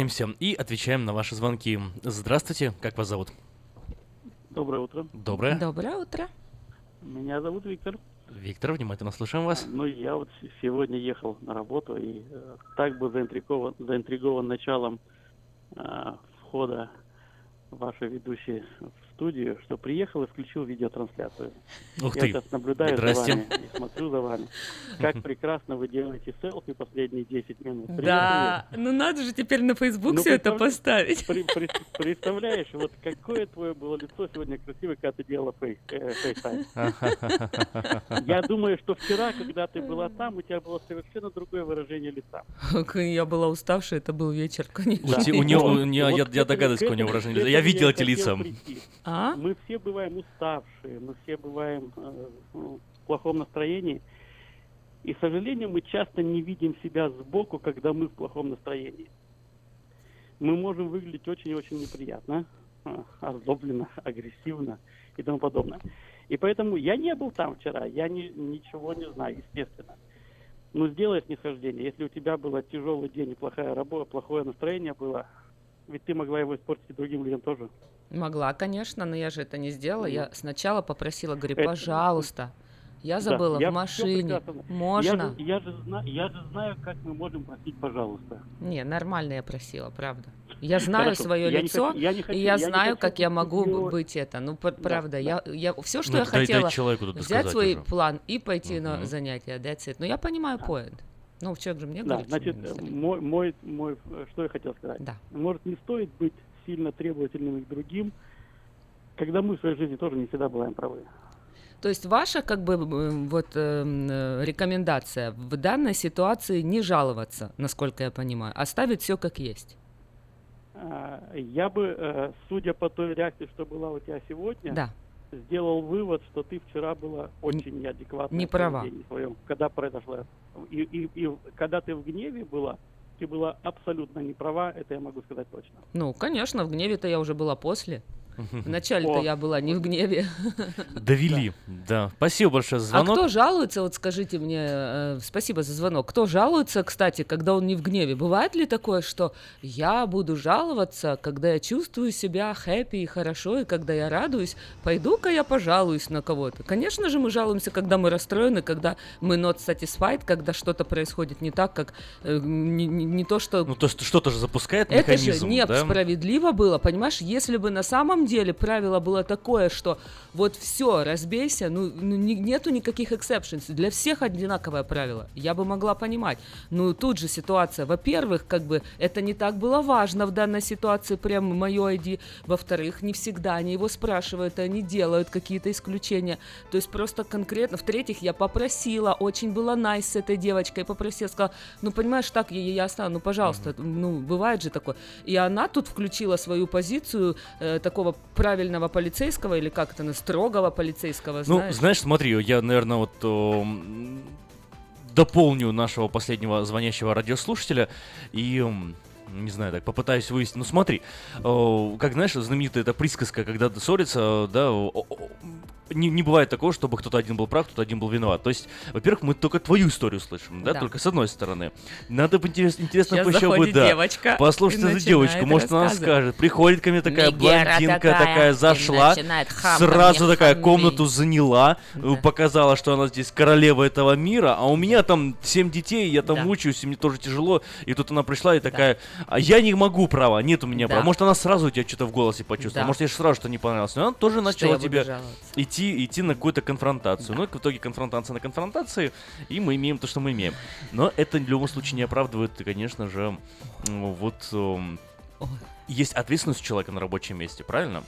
Улыбаемся и отвечаем на ваши звонки. Здравствуйте, как вас зовут? Доброе утро. Доброе. Доброе утро. Меня зовут Виктор. Виктор, внимательно слушаем вас. Ну, я вот сегодня ехал на работу и э, так был заинтригован, заинтригован началом э, входа вашей ведущей в студию, что приехал и включил видеотрансляцию. Ух я ты. сейчас наблюдаю Здрасте. за вами и смотрю за вами. Как прекрасно вы делаете селфи последние 10 минут. Привет, Да, ну надо же теперь на Facebook Ну, все это поставить. При- при- представляешь, вот какое твое было лицо сегодня красивое, когда ты делала face, э, FaceTime. Я думаю, что вчера, когда ты была там, у тебя было совершенно другое выражение лица. Я была уставшая, это был вечер, конечно. У те- у него- Вот, у нее- вот я- я догадываюсь, какое у него выражение лица. Я видел эти лица. А? Мы все бываем уставшие, мы все бываем э, ну, в плохом настроении. И, к сожалению, мы часто не видим себя сбоку, когда мы в плохом настроении. Мы можем выглядеть очень-очень неприятно, а, озлобленно, агрессивно и тому подобное. И поэтому я не был там вчера, я ни- ничего не знаю, естественно. Ну, сделай снисхождение. Если у тебя было тяжелый день и плохая работа, плохое настроение было, ведь ты могла его испортить и другим людям тоже. Могла, конечно, но я же это не сделала. Я сначала попросила, говорю, Это- пожалуйста, я Да, забыла я в машине. Можно? Я же, я, же я же знаю, как мы можем просить пожалуйста. Не, нормально я просила, правда. Я знаю Хорошо, свое я не лицо, хочу- я не и хочу- я я не знаю, хочу как я могу делать- быть это. Ну, пр- правда, я, я все, что Ну, я дай- дай хотела, человеку тут взять сказать свой уже. план и пойти на Мгм. занятия, that's it. Но я понимаю point. Ну, человек же мне Да, говорит, значит, не стоит. мой, мой, мой, э, что я хотел сказать. Да. Может, не стоит быть сильно требовательными к другим, когда мы в своей жизни тоже не всегда бываем правы. То есть ваша как бы м, вот эм, э, рекомендация в данной ситуации не жаловаться, насколько я понимаю, оставить все как есть. А, Я бы, э, судя по той реакции, что была у тебя сегодня, Да. сделал вывод, что ты вчера была очень неадекватна не права. своем, когда произошло. И, и, и когда ты в гневе была, ты была абсолютно не права, это я могу сказать точно. Ну, конечно, в гневе-то я уже была после. Вначале-то я была не в гневе. Довели, да. Спасибо большое за А звонок. кто жалуется, вот скажите мне, э, спасибо за звонок, кто жалуется, кстати, когда он не в гневе? Бывает ли такое, что я буду жаловаться, когда я чувствую себя хэппи и хорошо, и когда я радуюсь, пойду-ка я пожалуюсь на кого-то? Конечно же, мы жалуемся, когда мы расстроены, когда мы not satisfied, когда что-то происходит не так, как э, не, не- не то, что Ну, то есть что-то же запускает это же механизм, да? несправедливо было, понимаешь? Если бы на самом деле правило было такое, что вот все, разбейся, ну, ну, ни- нету никаких exceptions, для всех одинаковое правило, я бы могла понимать. Ну, тут же ситуация, во-первых, как бы это не так было важно в данной ситуации, прям мое ID, во-вторых, не всегда они его спрашивают, они делают какие-то исключения, то есть просто конкретно, в-третьих, я попросила, очень было nice с этой девочкой, попросила, сказала, ну, понимаешь, так я, я остану, ну, пожалуйста, ну, бывает же такое. И она тут включила свою позицию э, такого правильного полицейского, или как это, ну, строгого полицейского, Ну, знаешь. знаешь, смотри, я, наверное, вот м, дополню нашего последнего звонящего радиослушателя и не знаю, так попытаюсь выяснить. Ну смотри, э, как знаешь, знаменитая эта присказка, когда ссорятся, да, не, не бывает такого, чтобы кто-то один был прав, кто-то один был виноват. То есть, во-первых, мы только твою историю слышим, да, Да. только с одной стороны. Надо бы интерес- интересно Сейчас еще бы, да, девочка послушать и эту девочку, может она скажет, приходит ко мне такая блондинка, такая, такая зашла, сразу такая хамить. комнату заняла, э, показала, что она здесь королева этого мира, а у меня там семь детей, я там Да. мучаюсь, и мне тоже тяжело, и тут она пришла и такая, а я не могу права, нет у меня Да. права. Может она сразу у тебя что-то в голосе почувствовала, Да. может ей сразу что не понравилось, но она тоже начала тебе идти, идти на какую-то конфронтацию. Ну, и в итоге конфронтация на конфронтации, и мы имеем то, что мы имеем. Но это в любом случае не оправдывает, конечно же, вот эм, есть ответственность у человека на рабочем месте, правильно?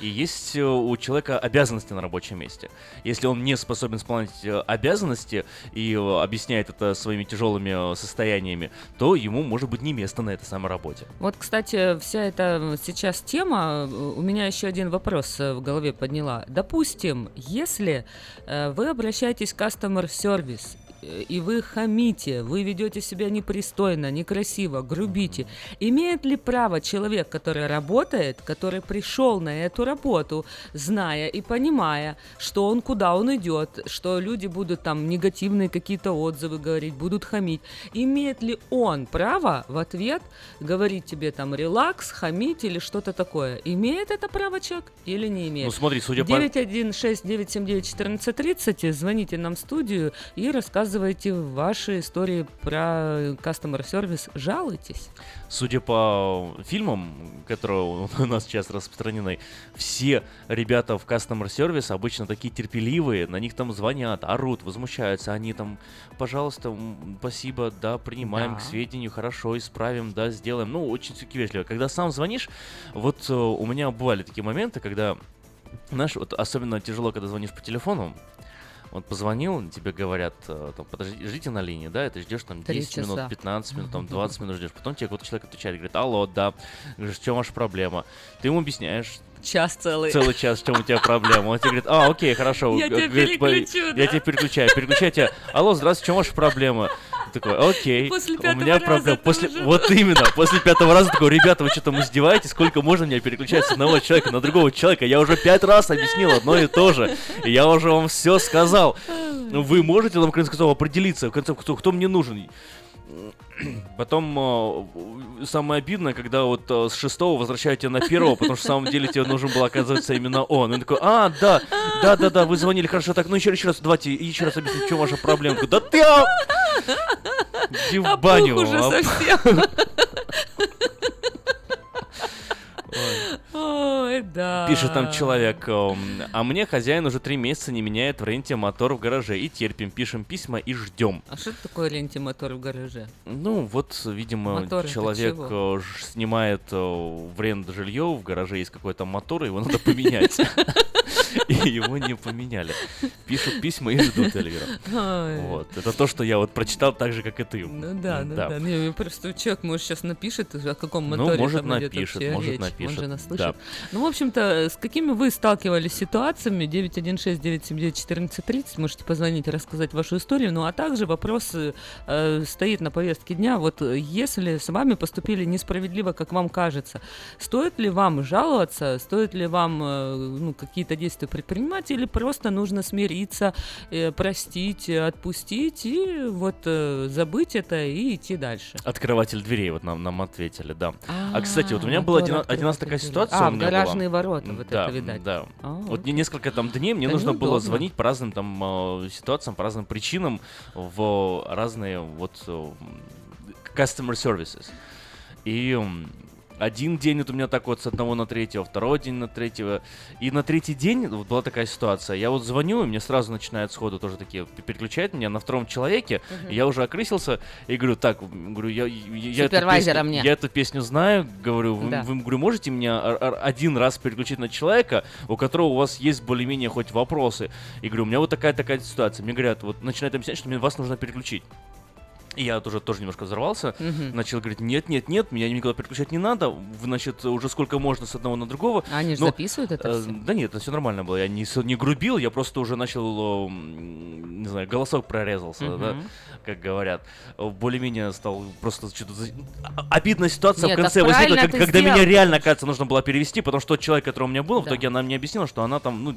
И есть э, у человека обязанности на рабочем месте. Если он не способен исполнять э, обязанности и э, объясняет это своими тяжелыми состояниями, то ему может быть не место на этой самой работе. Вот, кстати, вся эта сейчас тема, у меня еще один вопрос в голове подняла. Допустим, если вы обращаетесь в customer service, и вы хамите, вы ведете себя непристойно, некрасиво, грубите, имеет ли право человек, который работает, который пришел на эту работу, зная и понимая, что он куда он идет, что люди будут там негативные какие-то отзывы говорить, будут хамить, имеет ли он право в ответ говорить тебе там релакс, хамить или что-то такое? Имеет это право человек или не имеет? Ну, смотри, судя по- 916-979-1430, звоните нам в студию и рассказывайте ваши истории про customer service, жалуйтесь. Судя по фильмам, которые у нас сейчас распространены, все ребята в customer service обычно такие терпеливые, на них там звонят, орут, возмущаются, они там, пожалуйста, спасибо, да, принимаем Да. к сведению, хорошо, исправим, да, сделаем. Ну, очень все-таки вежливо. Когда сам звонишь, вот э, у меня бывали такие моменты, когда, знаешь, вот особенно тяжело, когда звонишь по телефону, вот позвонил, тебе говорят, э, там, подожди, ждите на линии, да, и ты ждешь там Три 10 минут, часа. 15 минут, там 20 минут ждешь. Потом тебе какой-то человек отвечает, говорит, алло, да, говоришь, в чем ваша проблема? Ты ему объясняешь, Час целый. целый час, в чем у тебя проблема. Он тебе говорит, а, окей, хорошо. Я Г- тебя переключу, Я тебя переключаю. Переключаю тебя. Алло, здравствуйте, в чем ваша проблема? Такой, окей, После у меня проблема. После, уже- вот именно, после пятого раза такой, ребята, вы что там издеваетесь? Сколько можно меня переключать с одного человека на другого человека? Я уже пять раз объяснил одно и то же. И я уже вам все сказал. Вы можете там, в конце концов, определиться, в конце концов, кто, кто мне нужен? Потом э, самое обидное, когда вот э, с шестого возвращаете на первого, потому что в самом деле тебе нужен был, оказывается, именно он. И он такой, а, да, да, да, да, вы звонили, хорошо, так, ну еще, еще раз, давайте еще раз объясните, в чем ваша проблема. Да ты! Иди в баню. уже совсем. Ой, да. Пишет там человек, эм, а мне хозяин уже три месяца не меняет в ренте мотор в гараже. И терпим, пишем письма и ждем. А что это такое ленте-мотор в гараже? Ну, вот, видимо, Мотор человек э, снимает э, в рент жилье, в гараже есть какой-то мотор, его надо поменять. Его не поменяли. Пишут письма и ждут Эльвира. Вот. Это то, что я вот прочитал так же, как и ты. Ну да, ну да. Не, просто человек, может, сейчас напишет, о каком Ну, моторе может, там идет напишет, может, речь. напишет, Он же нас да. слышит. Ну, в общем-то, с какими вы сталкивались ситуациями? 916-979-1430. Можете позвонить и рассказать вашу историю. Ну, а также вопрос э, э, стоит на повестке дня. Вот э, если с вами поступили несправедливо, как вам кажется, стоит ли вам жаловаться, стоит ли вам э, ну, какие-то действия предпринимать, или просто нужно смириться, э, простить, отпустить и вот э, забыть это и идти дальше? Открыватель дверей, вот нам, нам ответили, да. А, кстати, вот у меня была один, раз такая ситуация. А, гаражные ворота вот это, видать. Да. А, вот не несколько там дней мне нужно было звонить по разным там э, ситуациям, по разным причинам в разные вот customer services. И один день вот у меня так вот с одного на третьего, второй день на третьего. И на третий день вот была такая ситуация. Я вот звоню, и мне сразу начинают сходу тоже такие переключать меня на втором человеке. И я уже окрысился и говорю, так, говорю, я, я, эту песню- мне. я эту песню знаю, говорю, вы, Да. вы, говорю, можете меня один раз переключить на человека, у которого у вас есть более-менее хоть вопросы. И говорю, у меня вот такая-такая ситуация. Мне говорят, вот начинают объяснять, что мне вас нужно переключить. И я тоже, тоже немножко взорвался, Мгм. начал говорить, нет, нет, нет, меня никуда переключать не надо, В- значит, уже сколько можно с одного на другого. А они же Но, записывают это э, всё? Да нет, это все нормально было, я не, не грубил, я просто уже начал, м, не знаю, голосок прорезался, да, Мгм. как говорят. Э, Более-менее стал просто что-то... А- Обидная ситуация Нет, в конце возникла, правильно как- когда меня сделал, реально, кажется, нужно было перевести, потому что тот человек, который у меня был, в Да. итоге она мне объяснила, что она там, ну,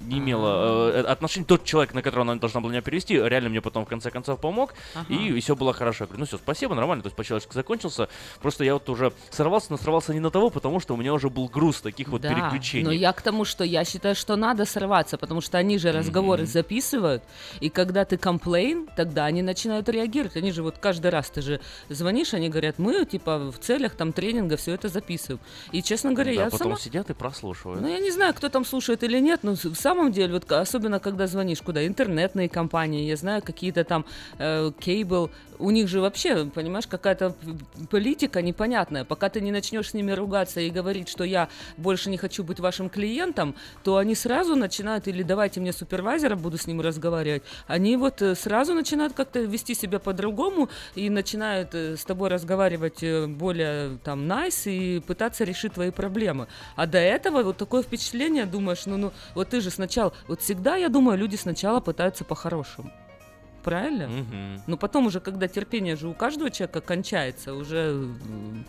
не имела э, отношения. Тот человек, на которого она должна была меня перевести, реально мне потом в конце концов помог, Ага. и, все было хорошо. Я говорю, ну все, спасибо, нормально, то есть по-человечески закончился. Просто я вот уже сорвался, но сорвался не на того, потому что у меня уже был груз таких вот да, переключений. но я к тому, что я считаю, что надо сорваться, потому что они же разговоры записывают, и когда ты комплейн, тогда они начинают реагировать. Они же вот каждый раз ты же звонишь, они говорят, мы типа в целях там тренинга все это записываем. И честно говоря, да, я потом сама... сидят и прослушивают. Ну, я не знаю, кто там слушает или нет, но в самом деле, вот, особенно когда звонишь куда, интернетные компании, я знаю, какие-то там э, кейбл, у них же вообще, понимаешь, какая-то политика непонятная. Пока ты не начнешь с ними ругаться и говорить, что я больше не хочу быть вашим клиентом, то они сразу начинают, или давайте мне супервайзера, буду с ним разговаривать, они вот э, сразу начинают как-то вести себя по-другому и начинают э, с тобой разговаривать э, более там nice и пытаться решить твои проблемы. А до этого вот такое впечатление, думаешь, ну, ну, вот ты же сначала, вот всегда, я думаю, люди сначала пытаются по-хорошему. Правильно? Мгм. Но потом уже, когда терпение же у каждого человека кончается, уже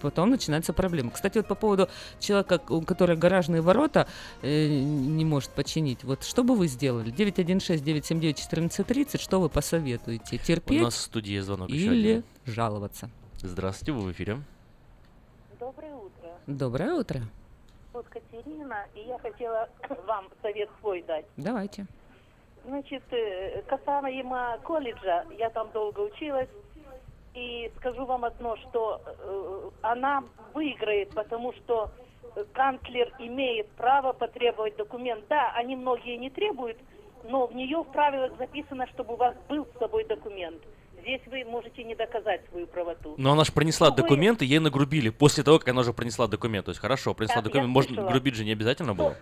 потом начинается проблема. Кстати, вот по поводу человека, у которого гаражные ворота э, не может починить, вот что бы вы сделали? 916-979-1430, что вы посоветуете? У Терпеть нас в студии звонок или жаловаться? Здравствуйте, вы в эфире. Доброе утро. Доброе утро. Вот Катерина, и я хотела вам совет свой дать. Давайте. Значит, э, касаемо колледжа, я там долго училась, и скажу вам одно, что э, она выиграет, потому что канцлер имеет право потребовать документ. Да, они многие не требуют, но в нее в правилах записано, чтобы у вас был с собой документ. Здесь вы можете не доказать свою правоту. Но она же принесла вы- документы, ей нагрубили. После того, как она уже принесла документ. То есть хорошо, принесла я документ, слышала. грубить же не обязательно было?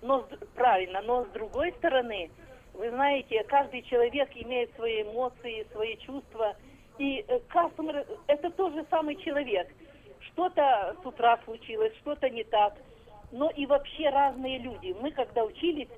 Но с- правильно, но с другой стороны, вы знаете, каждый человек имеет свои эмоции, свои чувства. И э, customer – это тот же самый человек. Что-то с утра случилось, что-то не так. Но и вообще разные люди. Мы, когда учились,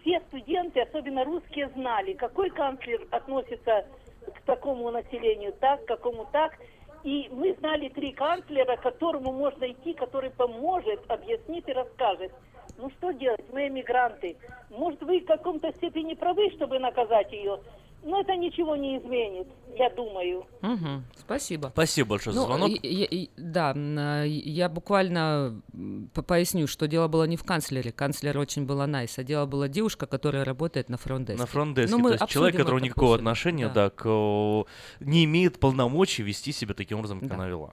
все студенты, особенно русские, знали, какой канцлер относится к такому населению так, к какому так. И мы знали три канцлера, к которому можно идти, который поможет, объяснит и расскажет. Ну что делать, мы эмигранты. Может, вы в каком-то степени правы, чтобы наказать ее, но это ничего не изменит, я думаю. Мгм, Спасибо. Спасибо большое за Ну, звонок. и- и- и- да, а, я буквально поясню, что дело было не в канцлере. Канцлер очень была найс, а дело была девушка, которая работает на фронт-деске. На фронт-деске, Ну, мы то есть человек, это никакого после. отношения, Да. да, к, не имеет полномочий вести себя таким образом, как она вела.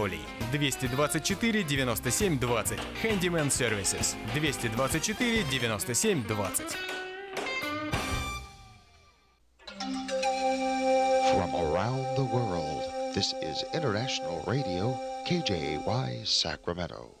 224 97 20. Handyman Services. 224 97 20. From around the world, this is International Radio, KJY Sacramento.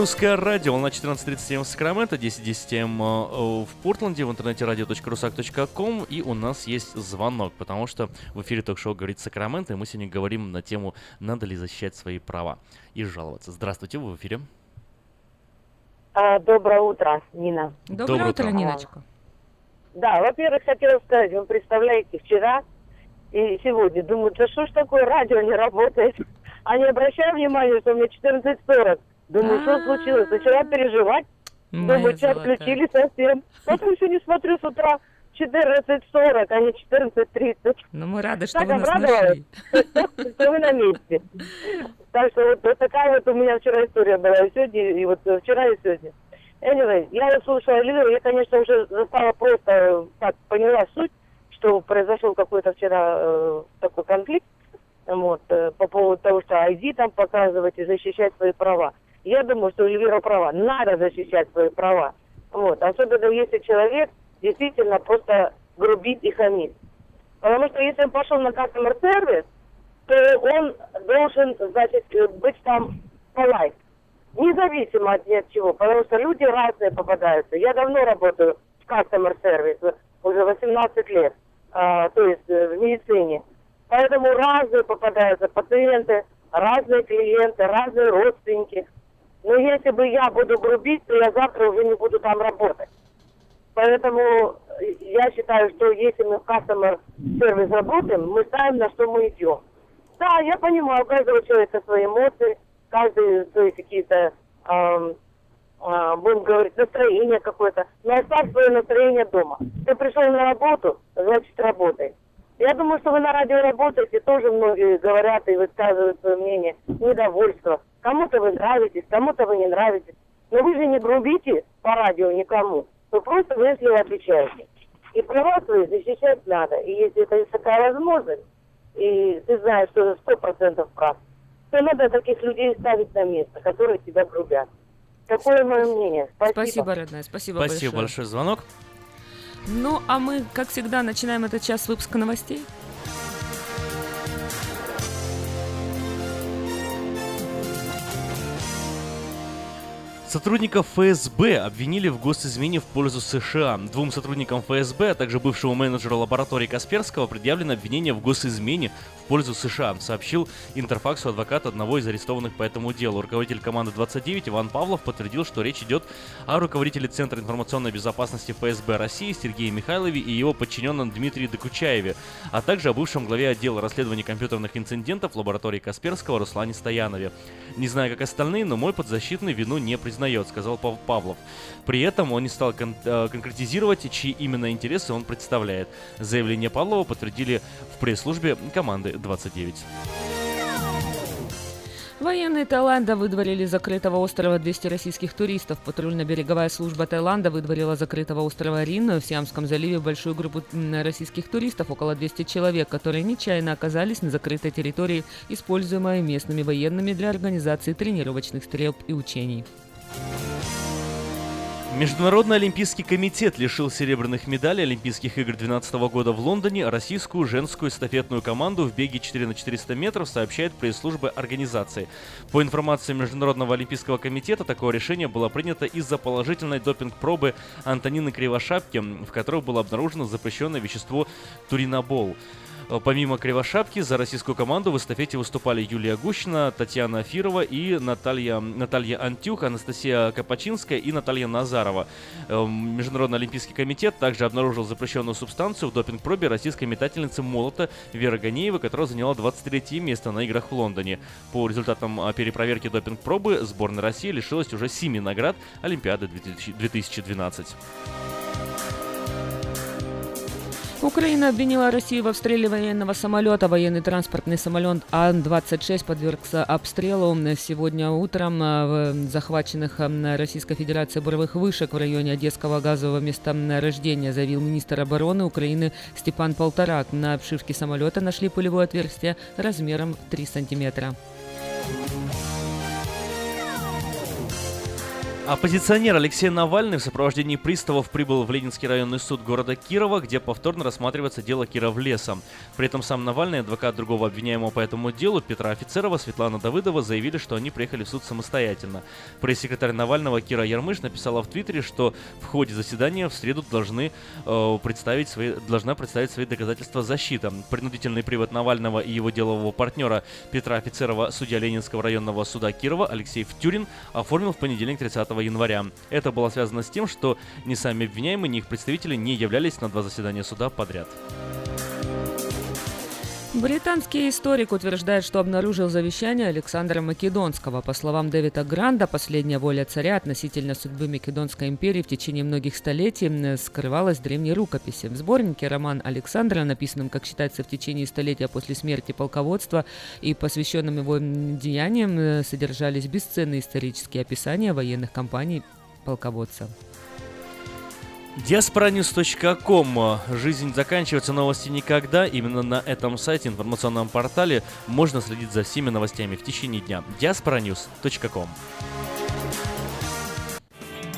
Русское радио, волна 14.37 в Сакраменто, 10.10 м э, в Портленде, в интернете radio.rusak.com и у нас есть звонок, потому что в эфире ток-шоу «Говорит Сакраменто» и мы сегодня говорим на тему «Надо ли защищать свои права и жаловаться». Здравствуйте, вы в эфире. А, доброе утро, Нина. Доброе, Доброе утро, утро. Ниночка. Да, во-первых, хотела сказать, вы представляете, вчера и сегодня думаю, да что ж такое, радио не работает. А не обращаю внимания, что у меня 14.40. Думаю, что случилось? Начала переживать. Думаю, что отключили совсем. Потом сегодня смотрю с утра 14.40, а не 14.30. Ну, мы рады, что Так вы нас нашли. что вы на месте. Так что вот, вот такая вот у меня вчера история была. И сегодня, и вот вчера, и сегодня. Anyway, я слушала Лиру, я, конечно, уже застала просто, э, так, поняла суть, что произошел какой-то вчера э, такой конфликт, вот, э, по поводу того, что ID там показывать и защищать свои права. Я думаю, что Эльвира права. Надо защищать свои права. Вот. Особенно если человек действительно просто грубит и хамит. Потому что если он пошел на customer service, то он должен, значит, быть там polite. Независимо от ни от чего. Потому что люди разные попадаются. Я давно работаю в customer service, уже 18 лет, а, то есть э, в медицине. Поэтому разные попадаются пациенты, разные клиенты, разные родственники. Но если бы я буду грубить, то я завтра уже не буду там работать. Поэтому я считаю, что если мы в customer сервис работаем, мы знаем, на что мы идем. Да, я понимаю, у каждого человека свои эмоции, каждый свои какие-то, ам, а, будем говорить, настроение какое-то. Но оставь свое настроение дома. Ты пришел на работу, значит работай. Я думаю, что вы на радио работаете, тоже многие говорят и высказывают свое мнение, недовольство. Кому-то вы нравитесь, кому-то вы не нравитесь. Но вы же не грубите по радио никому. Вы просто вежливо отвечаете. И права свои защищать надо. И если это есть такая возможность, и ты знаешь, что сто процентов прав, то надо таких людей ставить на место, которые тебя грубят. Такое мое мнение. Спасибо. Спасибо, родная, спасибо, Спасибо большое. большой звонок. Ну, а мы, как всегда, начинаем этот час выпуска новостей. Сотрудников ФСБ обвинили в госизмене в пользу США. Двум сотрудникам ФСБ, а также бывшему менеджеру лаборатории Касперского предъявлено обвинение в госизмене в пользу США, сообщил Интерфаксу адвокат одного из арестованных по этому делу. Руководитель команды 29 Иван Павлов подтвердил, что речь идет о руководителе Центра информационной безопасности ФСБ России Сергее Михайлове и его подчиненном Дмитрии Докучаеве, а также о бывшем главе отдела расследования компьютерных инцидентов лаборатории Касперского Руслане Стоянове. Не знаю, как остальные, но мой подзащитный вину не признает, сказал Пав- Павлов. При этом он не стал кон- э, конкретизировать, чьи именно интересы он представляет. Заявление Павлова подтвердили в пресс-службе команды 29. Военные Таиланда выдворили закрытого острова 200 российских туристов. Патрульно-береговая служба Таиланда выдворила закрытого острова Рин в Сиамском заливе большую группу российских туристов, около 200 человек, которые нечаянно оказались на закрытой территории, используемой местными военными для организации тренировочных стрельб и учений. Международный олимпийский комитет лишил серебряных медалей Олимпийских игр 2012 года в Лондоне российскую женскую эстафетную команду в беге 4 на 400 метров, сообщает пресс-служба организации. По информации Международного олимпийского комитета, такое решение было принято из-за положительной допинг-пробы Антонины Кривошапки, в которой было обнаружено запрещенное вещество туринобол. Э, Помимо Кривошапки, за российскую команду в эстафете выступали Юлия Гущина, Татьяна Афирова и Наталья, Наталья Антюх, Анастасия Капачинская и Наталья Назарова. Э, Международный олимпийский комитет также обнаружил запрещенную субстанцию в допинг-пробе российской метательницы молота Веры Ганеевой, которая заняла 23 место на играх в Лондоне. По результатам э, перепроверки допинг-пробы сборная России лишилась уже 7 наград Олимпиады 2000 2012. Украина обвинила Россию в обстреле военного самолета. Военный транспортный самолет Ан-26 подвергся обстрелу сегодня утром э, в захваченных Российской Федерацией буровых вышек в районе Одесского газового месторождения, заявил министр обороны Украины Степан Полторак. На обшивке самолета нашли пулевое отверстие размером 3 сантиметра. Оппозиционер Алексей Навальный в сопровождении приставов прибыл в Ленинский районный суд города Кирова, где повторно рассматривается дело Киров-Леса. При этом сам Навальный и адвокат другого обвиняемого по этому делу Петра Офицерова, Светлана Давыдова заявили, что они приехали в суд самостоятельно. Пресс-секретарь Навального Кира Ярмыш написала в Твиттере, что в ходе заседания в среду должны э, представить свои, должна представить свои доказательства защита. Принудительный привод Навального и его делового партнера Петра Офицерова, судья Ленинского районного суда Кирова Алексей Втюрин оформил в понедельник 30 января. Это было связано с тем, что ни сами обвиняемые, ни их представители не являлись на два заседания суда подряд. Британский историк утверждает, что обнаружил завещание Александра Македонского. По словам Дэвида Гранда, последняя воля царя относительно судьбы Македонской империи в течение многих столетий скрывалась в древней рукописи. В сборнике роман Александра, написанном, как считается, в течение столетия после смерти полководства и посвященном его деяниям, э, содержались бесценные исторические описания военных кампаний полководца. Diasporanews.com. Жизнь заканчивается, новости никогда. Именно на этом сайте, информационном портале, можно следить за всеми новостями в течение дня. Diasporanews.com.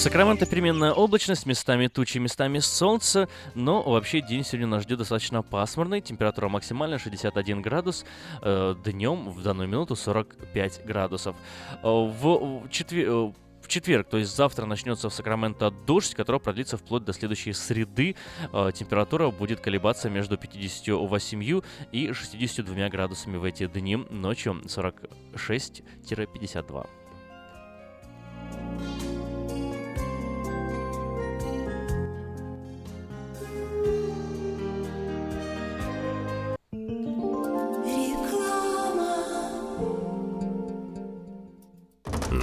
Сакраменто переменная облачность, местами тучи, местами солнце, но вообще день сегодня нас ждет достаточно пасмурный, температура максимальная 61 градус, э, днем в данную минуту 45 градусов. Э, в, четвер... э, в четверг, то есть завтра начнется в Сакраменто дождь, который продлится вплоть до следующей среды. Э, Температура будет колебаться между 58 и 62 градусами в эти дни, ночью 46-52.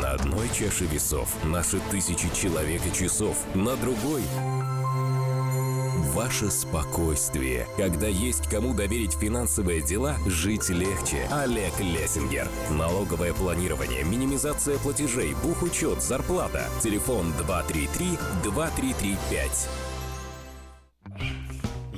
На одной чаше весов наши тысячи человек и часов, на другой ваше спокойствие. Когда есть кому доверить финансовые дела, жить легче. Олег Лессингер. Налоговое планирование, минимизация платежей, бухучет, зарплата. Телефон 233-2335.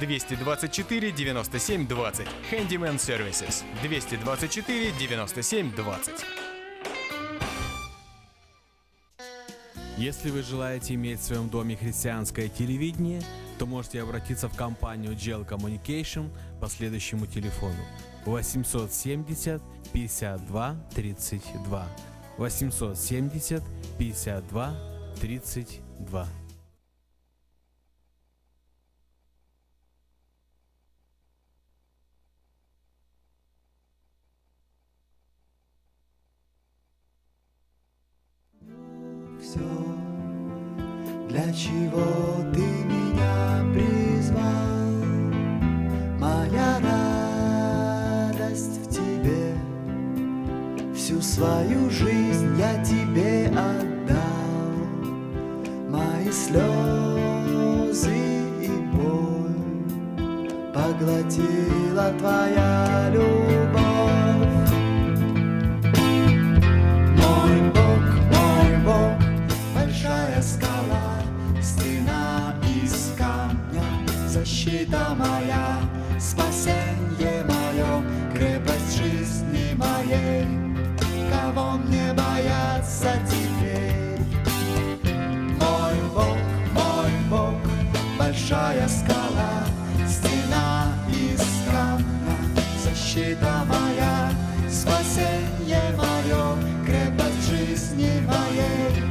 224 97 20. Handyman Services. 224 97 20. Если вы желаете иметь в своем доме христианское телевидение, то можете обратиться в компанию Gel Communication по следующему телефону 870 52 32 870 52 32 все, для чего ты меня призвал. Моя радость в тебе, всю свою жизнь я тебе отдал. Мои слезы и боль поглотила твоя любовь. Защита моя, спасенье мое, крепость жизни моей. Кого мне бояться теперь? Мой Бог, мой Бог, большая скала, стена из камня, защита моя, спасенье мое, крепость жизни моей.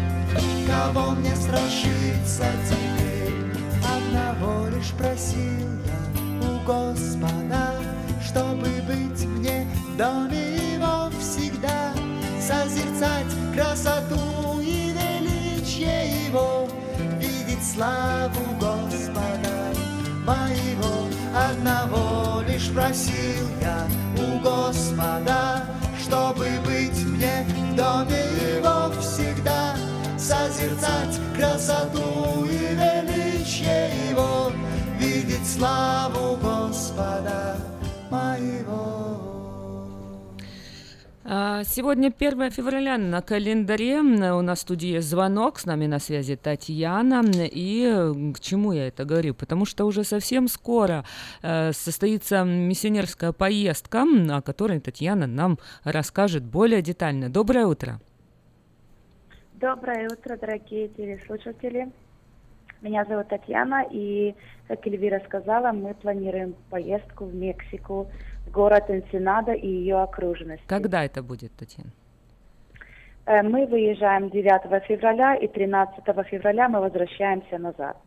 Кого мне страшиться теперь? Чтобы быть мне в доме Его всегда, созерцать красоту и величие Его, видеть славу Господа моего. Одного лишь просил я у Господа, чтобы быть мне в доме Его всегда, созерцать красоту и величие Его, видеть славу Господа Сегодня 1 февраля на календаре. У нас в студии звонок, с нами на связи Татьяна. И к чему я это говорю? Потому что уже совсем скоро э, состоится миссионерская поездка, о которой Татьяна нам расскажет более детально. Доброе утро. Доброе утро, дорогие телеслушатели. Меня зовут Татьяна, и, как Эльвира сказала, мы планируем поездку в Мексику, в город Энсенада и ее окружность. Когда это будет, Татьяна? Э, Мы выезжаем 9 февраля, и 13 февраля мы возвращаемся назад.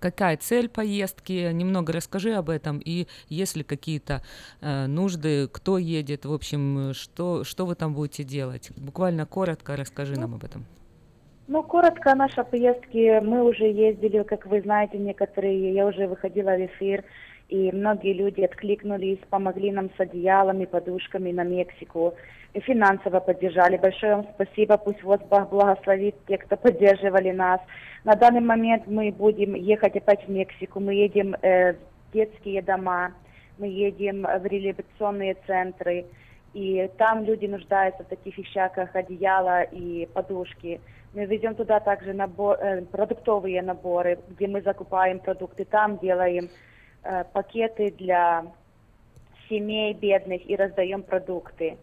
Какая цель поездки? Немного расскажи об этом. И есть ли какие-то э, нужды, кто едет, в общем, что, что вы там будете делать? Буквально коротко расскажи нам об этом. Ну, коротко о нашей поездке. Мы уже ездили, как вы знаете, некоторые, я уже выходила в эфир, и многие люди откликнулись, помогли нам с одеялами, подушками на Мексику, и финансово поддержали. Большое вам спасибо, пусть вас Бог благословит те, кто поддерживали нас. На данный момент мы будем ехать опять в Мексику, мы едем э, в детские дома, мы едем в реабилитационные центры, и там люди нуждаются в таких вещах, как одеяло и подушки. Мы везем туда также набор, э, продуктовые наборы, где мы закупаем продукты, там делаем э, пакеты для семей бедных и раздаем продукты.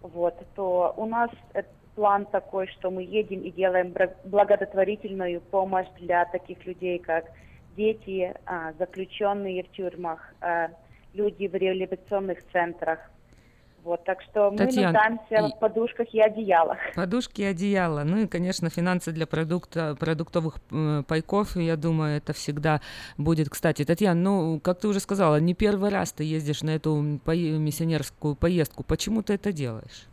Вот, то у нас э, план такой, что мы едем и делаем благотворительную помощь для таких людей, как дети, а, заключенные в тюрьмах, а, люди в реабилитационных центрах. Вот, так что мы Татьяна, нуждаемся и- в подушках и одеялах. Подушки и одеяло. Ну и, конечно, финансы для продукта, продуктовых э, пайков, я думаю, это всегда будет. Кстати, Татьяна, ну, как ты уже сказала, не первый раз ты ездишь на эту м, пое- миссионерскую поездку. Почему ты это делаешь?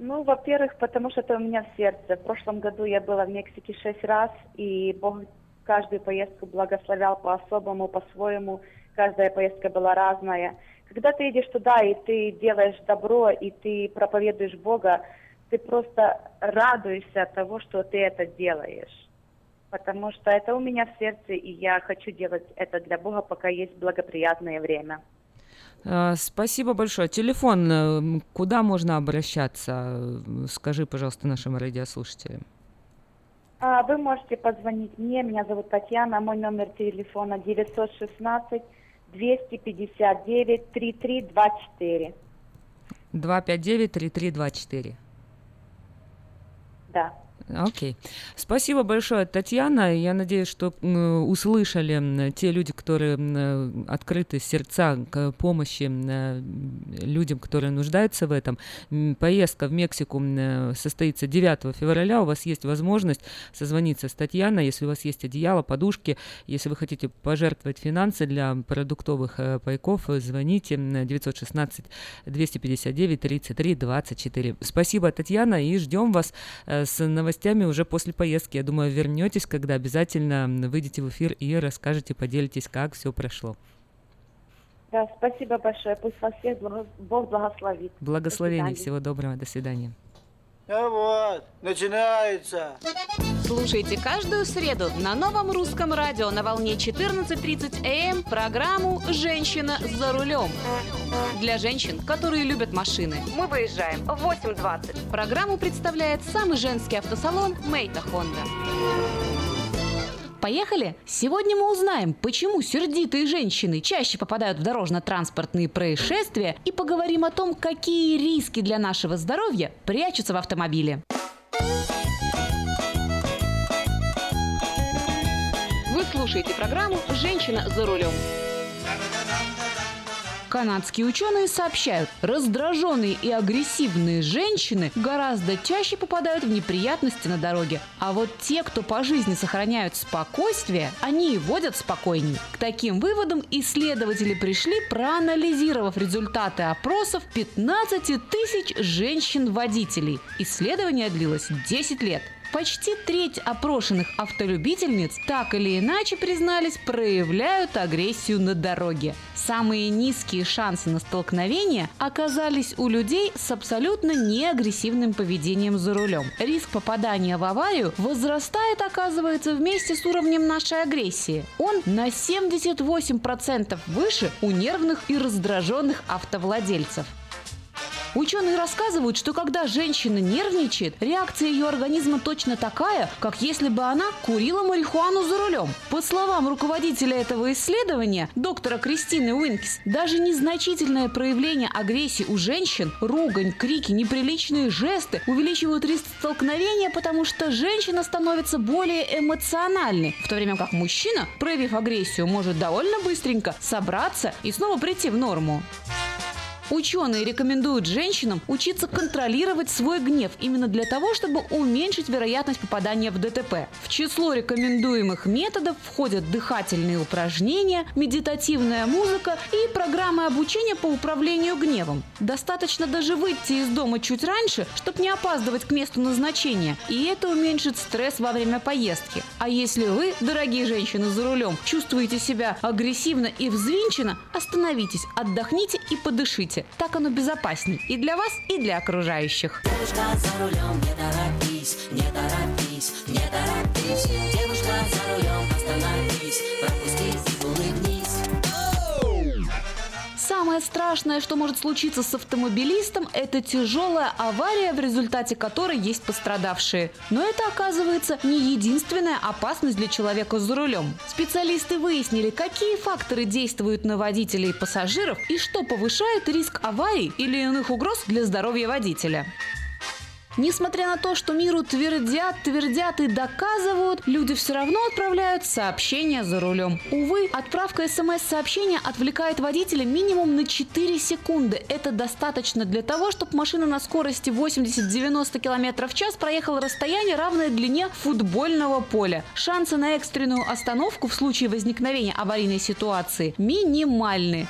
Ну, во-первых, потому что это у меня в сердце. В прошлом году я была в Мексике шесть раз, и Бог каждую поездку благословлял по-особому, по-своему. Каждая поездка была разная. Когда ты едешь туда, и ты делаешь добро, и ты проповедуешь Бога, ты просто радуешься от того, что ты это делаешь. Потому что это у меня в сердце, и я хочу делать это для Бога, пока есть благоприятное время. А, Спасибо большое. Телефон, э, куда можно обращаться? Скажи, пожалуйста, нашим радиослушателям. А, Вы можете позвонить мне, меня зовут Татьяна, мой номер телефона 916 259 3324. 259-3324. Да. Окей. Спасибо большое, Татьяна. Я надеюсь, что услышали те люди, которые открыты сердца к помощи людям, которые нуждаются в этом. Поездка в Мексику состоится 9 февраля. У вас есть возможность созвониться с Татьяной, если у вас есть одеяло, подушки. Если вы хотите пожертвовать финансы для продуктовых э, пайков, звоните м, 916 259 33 24. Спасибо, Татьяна, и ждем вас э, с новостями уже после поездки. Я думаю, вернетесь, когда обязательно выйдете в эфир и расскажете, поделитесь, как все прошло. Да, спасибо большое. Пусть вас всех Бог благословит. Благословений, До свидания. всего доброго, до свидания. Ну вот, начинается. Слушайте каждую среду на новом русском радио на волне 14.30 АМ программу «Женщина за рулем». Для женщин, которые любят машины. Мы выезжаем в 8.20. Программу представляет самый женский автосалон «Мейта Хонда». Поехали! Сегодня мы узнаем, почему сердитые женщины чаще попадают в дорожно-транспортные происшествия и поговорим о том, какие риски для нашего здоровья прячутся в автомобиле. Вы слушаете программу «Женщина за рулем». Канадские ученые сообщают, раздраженные и агрессивные женщины гораздо чаще попадают в неприятности на дороге. А вот те, кто по жизни сохраняют спокойствие, они и водят спокойней. К таким выводам исследователи пришли, проанализировав результаты опросов 15 тысяч женщин-водителей. Исследование длилось 10 лет. Почти треть опрошенных автолюбительниц так или иначе признались, проявляют агрессию на дороге. Самые низкие шансы на столкновение оказались у людей с абсолютно неагрессивным поведением за рулем. Риск попадания в аварию возрастает, оказывается, вместе с уровнем нашей агрессии. Он на 78% выше у нервных и раздраженных автовладельцев. Ученые рассказывают, что когда женщина нервничает, реакция ее организма точно такая, как если бы она курила марихуану за рулем. По словам руководителя этого исследования, доктора Кристины Уинкис, даже незначительное проявление агрессии у женщин, ругань, крики, неприличные жесты увеличивают риск столкновения, потому что женщина становится более эмоциональной, в то время как мужчина, проявив агрессию, может довольно быстренько собраться и снова прийти в норму. Ученые рекомендуют женщинам учиться контролировать свой гнев именно для того, чтобы уменьшить вероятность попадания в ДТП. В число рекомендуемых методов входят дыхательные упражнения, медитативная музыка и программы обучения по управлению гневом. Достаточно даже выйти из дома чуть раньше, чтобы не опаздывать к месту назначения, и это уменьшит стресс во время поездки. А если вы, дорогие женщины за рулем, чувствуете себя агрессивно и взвинченно, остановитесь, отдохните и подышите. Так оно безопасней и для вас, и для окружающих. Девушка за рулем, не торопись, не торопись, не торопись. Девушка за рулем, остановись, пропусти Самое страшное, что может случиться с автомобилистом, это тяжелая авария, в результате которой есть пострадавшие. Но это, оказывается, не единственная опасность для человека за рулем. Специалисты выяснили, какие факторы действуют на водителей и пассажиров и что повышает риск аварий или иных угроз для здоровья водителя. Несмотря на то, что миру твердят, твердят и доказывают, люди все равно отправляют сообщения за рулем. Увы, отправка смс-сообщения отвлекает водителя минимум на 4 секунды. Это достаточно для того, чтобы машина на скорости 80-90 км в час проехала расстояние, равное длине футбольного поля. Шансы на экстренную остановку в случае возникновения аварийной ситуации минимальны.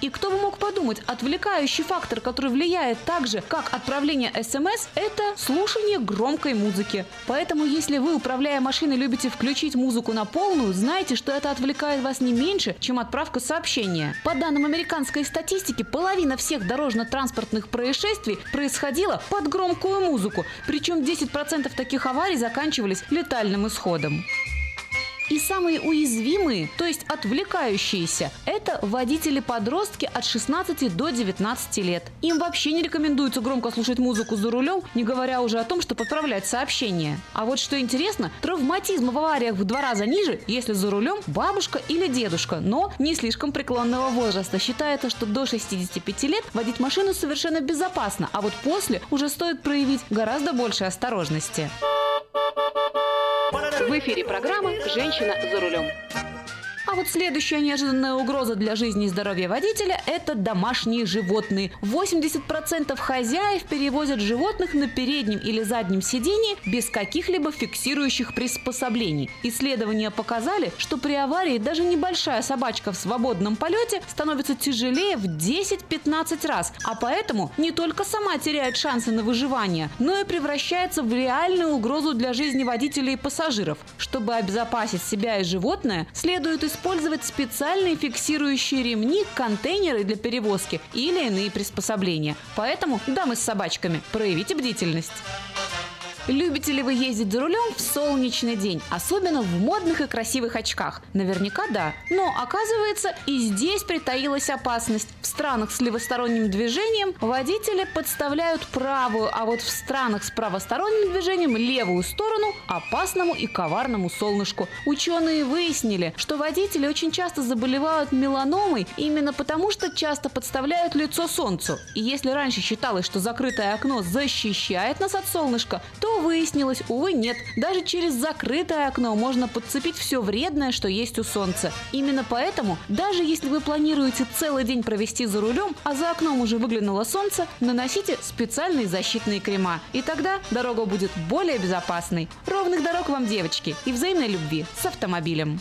И кто бы мог подумать, отвлекающий фактор, который влияет так же, как отправление смс, это слушание громкой музыки. Поэтому, если вы, управляя машиной, любите включить музыку на полную, знайте, что это отвлекает вас не меньше, чем отправка сообщения. По данным американской статистики, половина всех дорожно-транспортных происшествий происходила под громкую музыку, причем 10% таких аварий заканчивались летальным исходом. И самые уязвимые, то есть отвлекающиеся, это водители-подростки от 16 до 19 лет. Им вообще не рекомендуется громко слушать музыку за рулем, не говоря уже о том, чтобы отправлять сообщения. А вот что интересно, травматизм в авариях в два раза ниже, если за рулем бабушка или дедушка, но не слишком преклонного возраста. Считается, что до 65 лет водить машину совершенно безопасно, а вот после уже стоит проявить гораздо больше осторожности. В эфире программа «Женщина за рулем». А вот следующая неожиданная угроза для жизни и здоровья водителя – это домашние животные. 80% хозяев перевозят животных на переднем или заднем сидении без каких-либо фиксирующих приспособлений. Исследования показали, что при аварии даже небольшая собачка в свободном полете становится тяжелее в 10-15 раз, а поэтому не только сама теряет шансы на выживание, но и превращается в реальную угрозу для жизни водителей и пассажиров. Чтобы обезопасить себя и животное, следует использовать специальные фиксирующие ремни, контейнеры для перевозки или иные приспособления. Поэтому, дамы с собачками, проявите бдительность. Любите ли вы ездить за рулем в солнечный день, особенно в модных и красивых очках? Наверняка да. Но оказывается, и здесь притаилась опасность. В странах с левосторонним движением водители подставляют правую, а вот в странах с правосторонним движением левую сторону опасному и коварному солнышку. Ученые выяснили, что водители очень часто заболевают меланомой именно потому, что часто подставляют лицо солнцу. И если раньше считалось, что закрытое окно защищает нас от солнышка, то выяснилось, увы, нет. Даже через закрытое окно можно подцепить все вредное, что есть у солнца. Именно поэтому, даже если вы планируете целый день провести за рулем, а за окном уже выглянуло солнце, наносите специальные защитные крема. И тогда дорога будет более безопасной. Ровных дорог вам, девочки, и взаимной любви с автомобилем.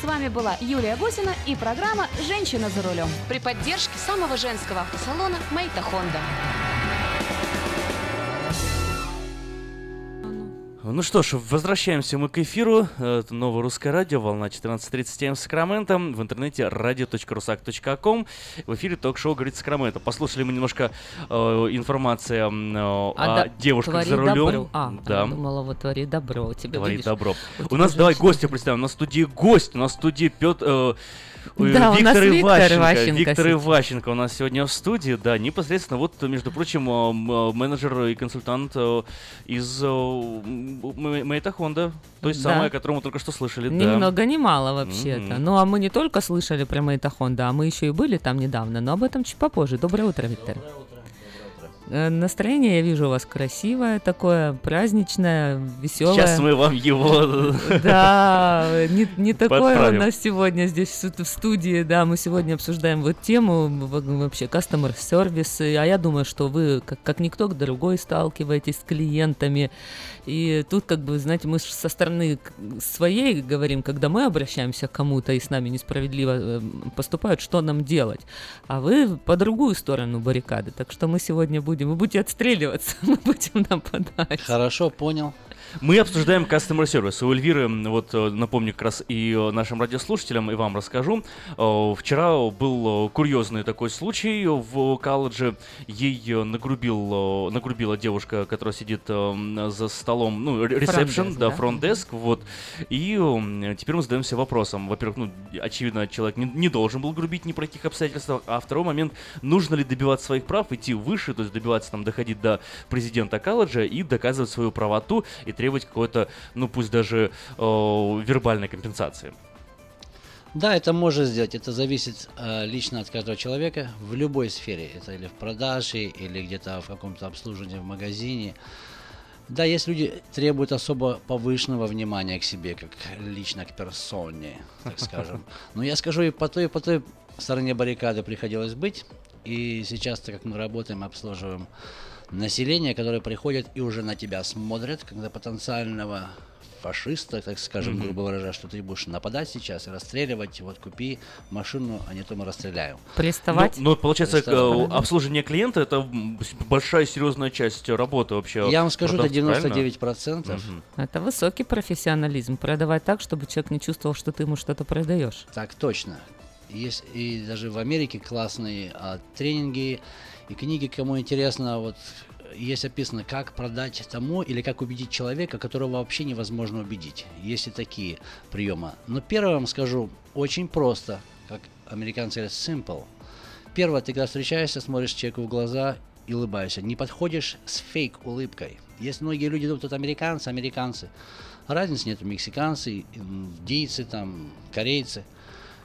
С вами была Юлия Гусина и программа «Женщина за рулем» при поддержке самого женского автосалона «Мэйта Хонда». Ну что ж, возвращаемся мы к эфиру. Это новое русское радио, волна 14.37 в Сакраменто. В интернете radio.rusak.com. В эфире ток-шоу «Говорит Сакраменто». Послушали мы немножко э, информации э, о да- девушках твори за рулем. добро. А, да. я думала, вот твори добро. У тебя, Говорит видишь, добро. у У нас, давай, гостя представим. У нас в студии гость. У нас в студии Петр... э, Да, у нас Виктор Виктор Иващенко. Виктор. Иващенко у нас сегодня в студии, да, непосредственно вот, между прочим, э, э, менеджер и консультант э, из Мэйта Хонда, то есть Да. самая, которую мы только что слышали, Ни да. много ни мало вообще-то. Ну, а мы не только слышали про Мэйта Хонда, а мы еще и были там недавно, но об этом чуть попозже. Доброе утро, Виктор. Э, Настроение, я вижу, у вас красивое такое, праздничное, веселое. Сейчас мы вам его... Да, не, не такое у нас сегодня здесь в сту- в студии, да, мы сегодня обсуждаем вот тему вообще customer service, а я думаю, что вы, как, как никто другой, сталкиваетесь с клиентами, и тут, как бы, знаете, мы со стороны своей говорим, когда мы обращаемся к кому-то и с нами несправедливо э, поступают, что нам делать, а вы по другую сторону баррикады, так что мы сегодня будем, вы будете отстреливаться, мы будем нападать. Хорошо, понял. Мы обсуждаем customer service. У Эльвиры, вот э, напомню как раз и э, нашим радиослушателям, и вам расскажу. Э, Вчера был курьезный такой случай в колледже. Ей нагрубил, нагрубила девушка, которая сидит за столом, ну, ре- ресепшн, Фронт-деск, да, да? фронт-деск, вот. И теперь мы задаемся вопросом. Во-первых, ну, очевидно, человек не, не должен был грубить ни при каких обстоятельствах. А второй момент, нужно ли добиваться своих прав, идти выше, то есть добиваться, там, доходить до президента колледжа и доказывать свою правоту и требовать какой-то, ну, пусть даже э, вербальной компенсации. Да, это можно сделать. Это зависит э, лично от каждого человека в любой сфере. Это или в продаже, или где-то в каком-то обслуживании в магазине. Да, есть люди требуют особо повышенного внимания к себе, как лично к персоне, так скажем. Но я скажу, и по той, и по той стороне баррикады приходилось быть. И сейчас, так как мы работаем, обслуживаем население, которое приходит и уже на тебя смотрят, когда потенциального фашиста, так скажем, Мгм. грубо выражая, что ты будешь нападать сейчас и расстреливать, вот купи машину, а не то мы расстреляем. Приставать? Ну, ну, получается, Приставать. э, обслуживание клиента это большая серьезная часть работы вообще. Я вам скажу, это продавца, правильно? 99%. Мгм. Это высокий профессионализм. Продавать так, чтобы человек не чувствовал, что ты ему что-то продаешь. Так точно. Есть и даже в Америке классные а, тренинги и книги, кому интересно, вот есть описано, как продать тому или как убедить человека, которого вообще невозможно убедить. Есть и такие приемы. Но первое вам скажу, очень просто, как американцы говорят, simple. Первое, ты когда встречаешься, смотришь человеку в глаза и улыбаешься. Не подходишь с фейк улыбкой. Есть многие люди думают, это американцы, американцы. Разницы нет, мексиканцы, индийцы, там, корейцы.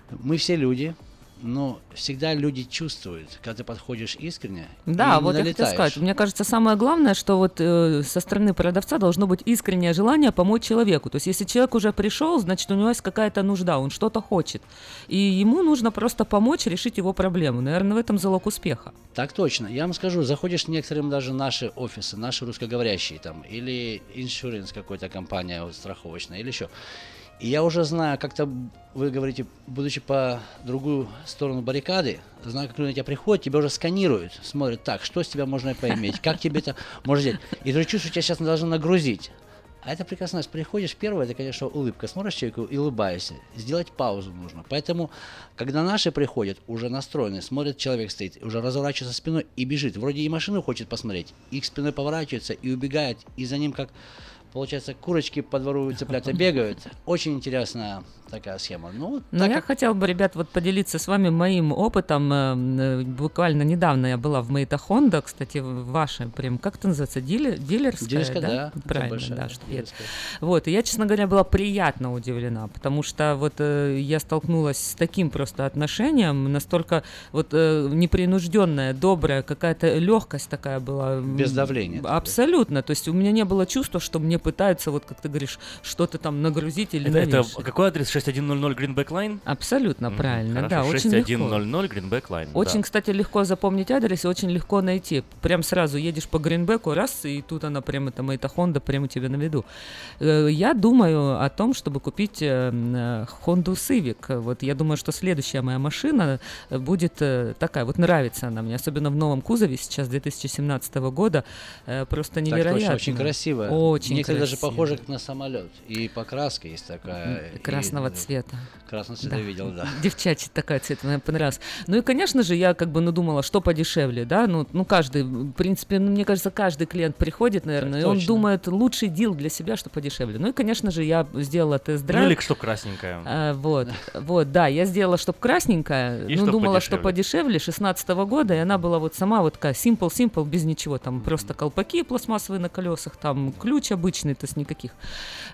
Мы все люди, но всегда люди чувствуют, когда ты подходишь искренне. Да, вот я хотела налетаешь. сказать. Мне кажется, самое главное, что вот э, со стороны продавца должно быть искреннее желание помочь человеку. То есть, если человек уже пришел, значит, у него есть какая-то нужда, он что-то хочет. И ему нужно просто помочь решить его проблему. Наверное, в этом залог успеха. Так точно. Я вам скажу, заходишь в некоторым даже наши офисы, наши русскоговорящие там, или иншуренс какой-то компания вот, страховочная, или еще. И я уже знаю, как-то вы говорите, будучи по другую сторону баррикады, знаю, как люди на тебя приходят, тебя уже сканируют, смотрят, так, что с тебя можно поиметь, как тебе это можно сделать. И ты чувствуешь, что тебя сейчас должны нагрузить. А это прекрасно. Приходишь, первое, это, конечно, улыбка. Смотришь человеку и улыбаешься. Сделать паузу нужно. Поэтому, когда наши приходят, уже настроены, смотрит, человек стоит, уже разворачивается спиной и бежит. Вроде и машину хочет посмотреть, и к спиной поворачивается, и убегает, и за ним как, получается, курочки по двору цыплята бегают. Очень интересная такая схема. Ну, Но так я как- хотела бы, ребят, вот поделиться с вами моим опытом. Э, э, Буквально недавно я была в Мейта Хонда, кстати, ваша, прям, как это называется, дилер, дилерская, Дилерская, да, это Правильно, большая да, что я- дилерская. Вот, и я, честно говоря, была приятно удивлена, потому что вот э, я столкнулась с таким просто отношением, настолько вот э, непринужденная, добрая, какая-то легкость такая была. Без давления. Абсолютно, то есть у меня не было чувства, что мне пытаются, вот как ты говоришь, что-то там нагрузить или Это, это какой адрес? 6100 Greenback Line? Абсолютно Мгм, правильно, хорошо, да, очень легко. 6100 Greenback Line. Очень, да. кстати, легко запомнить адрес и очень легко найти. Прям сразу едешь по Гринбеку, раз, и тут она прям, это Мэйта Хонда, прямо у тебя на виду. Э, Я думаю о том, чтобы купить э, Honda Civic. Вот я думаю, что следующая моя машина э, будет такая, вот нравится она мне, особенно в новом кузове сейчас 2017 года, просто Так невероятно. точно, очень красиво. Очень Некоторые даже красиво. похожи как на самолет. И покраска есть такая. и- Красного цвета. Красного цвета Да. видел, да. Девчачий такая цвет, мне понравилась. Ну и, конечно же, я как бы, ну, думала, что подешевле, да, ну, ну каждый, в принципе, ну, мне кажется, каждый клиент приходит, наверное, и он точно. думает, лучший дил для себя, что подешевле. Ну и, конечно же, я сделала тест-драйв. Ну или что красненькое. А, вот, вот, да, я сделала, чтобы красненькая, И ну, чтоб думала, подешевле. что подешевле, 16 года, и она была вот сама вот такая simple-simple, без ничего, там просто колпаки пластмассовые на колесах, там ключ обычный, то есть никаких.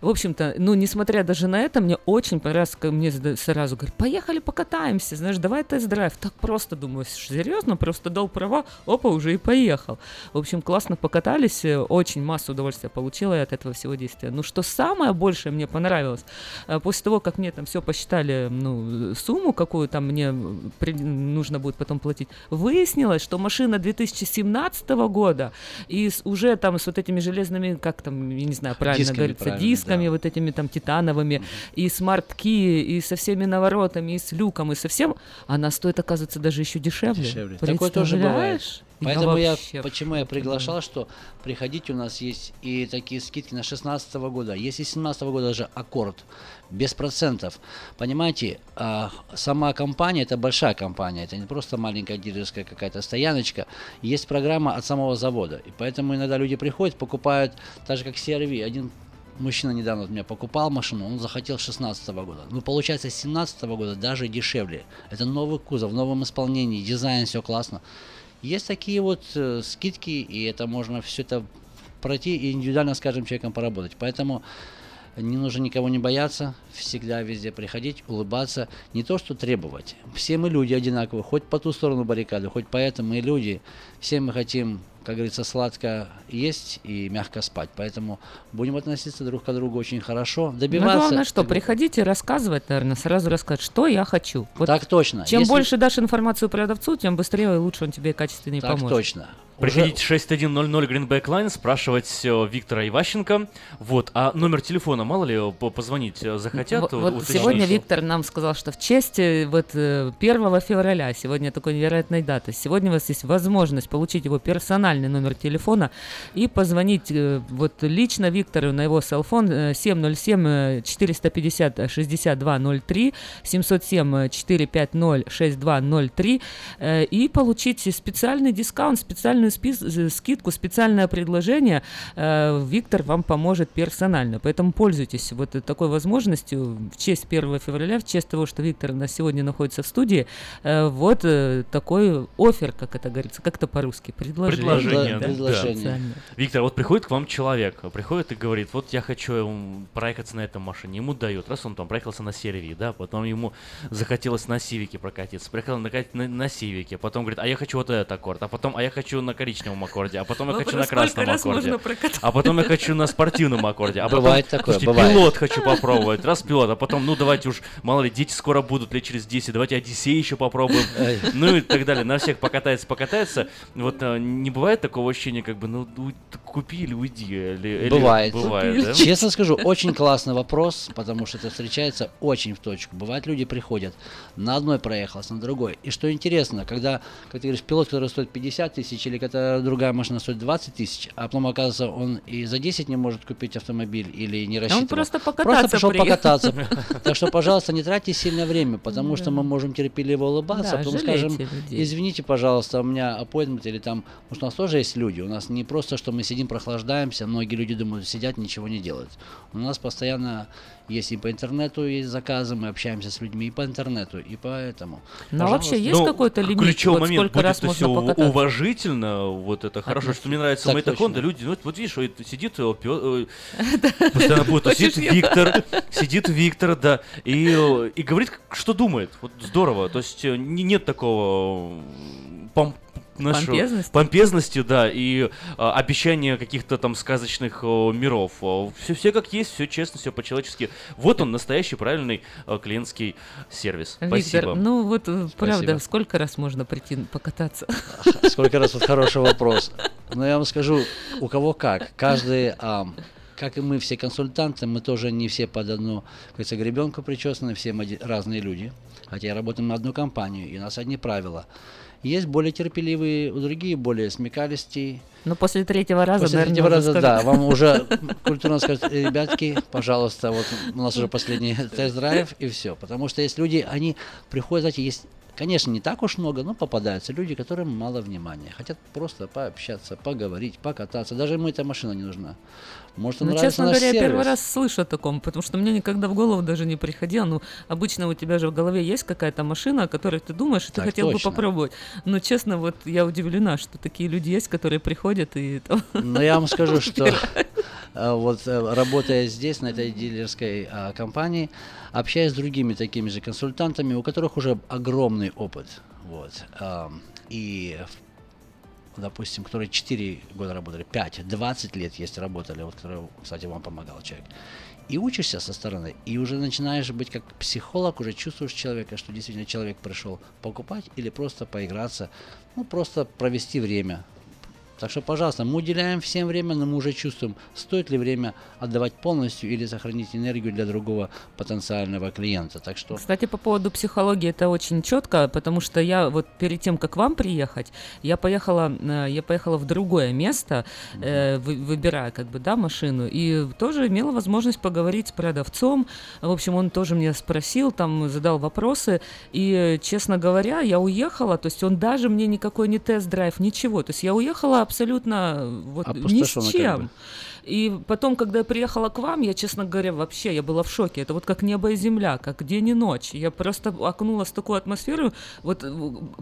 В общем-то, ну, несмотря даже на это, мне очень понравилось, как мне сда- сразу говорят, поехали покатаемся, знаешь, давай тест-драйв. Так просто, думаю, серьезно, просто дал права, опа, уже и поехал. В общем, классно покатались, э, очень массу удовольствия получила я от этого всего действия. Ну, что самое большее мне понравилось, э, после того, как мне там все посчитали, ну, сумму, какую там мне при- нужно будет потом платить, выяснилось, что машина 2017 года и с- уже там с вот этими железными, как там, я не знаю, правильно Дисками, говорится, правильно, дисками, вот этими там титановыми, и смарт-ки, и со всеми наворотами, и с люком, и со всем, она стоит, оказывается, даже еще дешевле. Дешевле. Такое тоже бывает. Поэтому я, вообще почему я приглашал, что приходите, у нас есть и такие скидки на 16 года, есть и 17 года даже аккорд, без процентов. Понимаете, а, сама компания, это большая компания, это не просто маленькая дилерская какая-то стояночка, есть программа от самого завода. И поэтому иногда люди приходят, покупают, так же как CRV, один Мужчина недавно от меня покупал машину, он захотел 16 года. Ну, получается, с 17 года даже дешевле. Это новый кузов, в новом исполнении, дизайн, все классно. Есть такие вот э, скидки, и это можно все это пройти и индивидуально с каждым человеком поработать. Поэтому Не нужно никого не бояться, всегда везде приходить, улыбаться, не то что требовать. Все мы люди одинаковые, хоть по ту сторону баррикады, хоть по этому мы люди. Все мы хотим, как говорится, сладко есть и мягко спать. Поэтому будем относиться друг к другу очень хорошо, Ну, добиваться. главное, что, приходите рассказывать, наверное, сразу рассказать, что я хочу. Вот Так точно. Чем Если- больше дашь информацию продавцу, тем быстрее и лучше он тебе качественнее Так поможет. точно. Приходите 6100 Greenback Line, спрашивать э, Виктора Иващенко. Вот, а номер телефона, мало ли, э, по- позвонить э, захотят? Вот, вот сегодня Виктор нам сказал, что в честь э, вот э, 1 февраля, сегодня такой невероятной даты, сегодня у вас есть возможность получить его персональный номер телефона и позвонить э, вот лично Виктору на его селфон э, 707-450-6203, 707-450-6203 э, и получить специальный дискаунт, специальную э, скидку, специальное предложение. Э, Виктор вам поможет персонально, поэтому пользуйтесь вот такой возможностью в честь 1 февраля, в честь того, что Виктор у нас сегодня находится в студии. Вот такой офер, как это говорится, как-то по-русски, предложение. Предложение, Да, да. специальное. Виктор, вот приходит к вам человек, приходит и говорит, вот я хочу проехаться на этом машине, ему дают, раз он там проехался на сервии, да, потом ему захотелось на Сивике прокатиться, приехал на, на, на Сивике, потом говорит, а я хочу вот этот аккорд, а потом, а я хочу на коричневом аккорде, а потом я хочу на красном аккорде, а потом я хочу на спортивном аккорде, а потом, Бывает такое, пилот хочу попробовать, раз пилот, а потом, ну давайте уж, мало ли, дети скоро будут лет через 10, давайте Одиссей еще попробуем, ну и так далее, на всех покатается, покатается, вот а, не бывает такого ощущения, как бы, ну, купи или уйди, или, или- Бывает. бывает, да? Честно скажу, очень классный вопрос, потому что это встречается очень в точку. Бывает, люди приходят, на одной проехался, на другой. И что интересно, когда, как ты говоришь, пилот, который стоит 50 тысяч, или когда другая машина стоит 20 тысяч, а потом, оказывается, он и за 10 не может купить автомобиль или не рассчитывал. просто Просто покататься пришел приехал. покататься. Так что, пожалуйста, не тратьте сильное время, потому что мы можем терпеливо улыбаться, а потом скажем, извините, пожалуйста, у меня appointment или там, что у нас тоже есть люди, у нас не просто, что мы сидим, прохлаждаемся, многие люди думают, сидят, ничего не делают. У нас постоянно есть и по интернету есть заказы, мы общаемся с людьми и по интернету, и поэтому. Ну, а вообще есть Ну, какой-то лимит, Ключевой вот момент сколько будет раз это можно все покататься? уважительно, вот это хорошо, что мне нравится Так Майтахонда, точно. люди, ну вот, вот видишь, вот сидит э, э, постоянно будет, сидит? Виктор, сидит Виктор, да, и, э, и говорит, что думает, вот здорово, то есть не- нет такого м, пом- знаешь, Помпезности? помпезности, да, и а, обещания каких-то там сказочных о, миров. Все, все как есть, все честно, все по-человечески. Вот он, настоящий правильный э, клиентский сервис. Виктор, Спасибо. ну вот э, правда, Спасибо. сколько раз можно прийти покататься? Сколько раз вот хороший вопрос. Но я вам скажу, у кого как. Каждый, ам, как и мы все консультанты, мы тоже не все под одну, как говорится, гребенку причесаны, все мы разные люди. Хотя работаем на одну компанию, и у нас одни правила. Есть более терпеливые, у другие более смекалистые. Ну, после третьего раза, После наверное, третьего раза, скажут. да, вам уже культурно скажут, «Э, ребятки, пожалуйста, вот у нас уже последний тест-драйв и все. Потому что есть люди, они приходят, знаете, есть, конечно, не так уж много, но попадаются люди, которым мало внимания. Хотят просто пообщаться, поговорить, покататься. Даже ему эта машина не нужна. Может, Ну, честно говоря, я первый сервис. раз слышу о таком, потому что мне никогда в голову даже не приходило. Ну, обычно у тебя же в голове есть какая-то машина, о которой ты думаешь, и ты Так хотел точно. бы попробовать. Но, честно, вот я удивлена, что такие люди есть, которые приходят и... Но я вам скажу, что э, вот э, работая здесь, на этой дилерской а, компании, общаясь с другими такими же консультантами, у которых уже огромный опыт, вот, и в- допустим, которые 4 года работали, 5, 20 лет есть работали, вот, которые, кстати, вам помогал человек. И учишься со стороны, и уже начинаешь быть как психолог, уже чувствуешь человека, что действительно человек пришел покупать или просто поиграться, ну, просто провести время. Так что, пожалуйста, мы уделяем всем время, но мы уже чувствуем, стоит ли время отдавать полностью или сохранить энергию для другого потенциального клиента. Так что Кстати, по поводу психологии это очень четко, потому что я вот перед тем, как вам приехать, я поехала, э, я поехала в другое место, э, вы- выбирая как бы, да, машину, и тоже имела возможность поговорить с продавцом. В общем, он тоже меня спросил, там задал вопросы, и, честно говоря, я уехала, то есть он даже мне никакой не тест-драйв, ничего, то есть я уехала абсолютно э, вот ни Опустошённо с как чем. бы. И потом, когда я приехала к вам, я, честно говоря, вообще, я была в шоке. Это вот как небо и земля, как день и ночь. Я просто окунулась в такую атмосферу, вот э,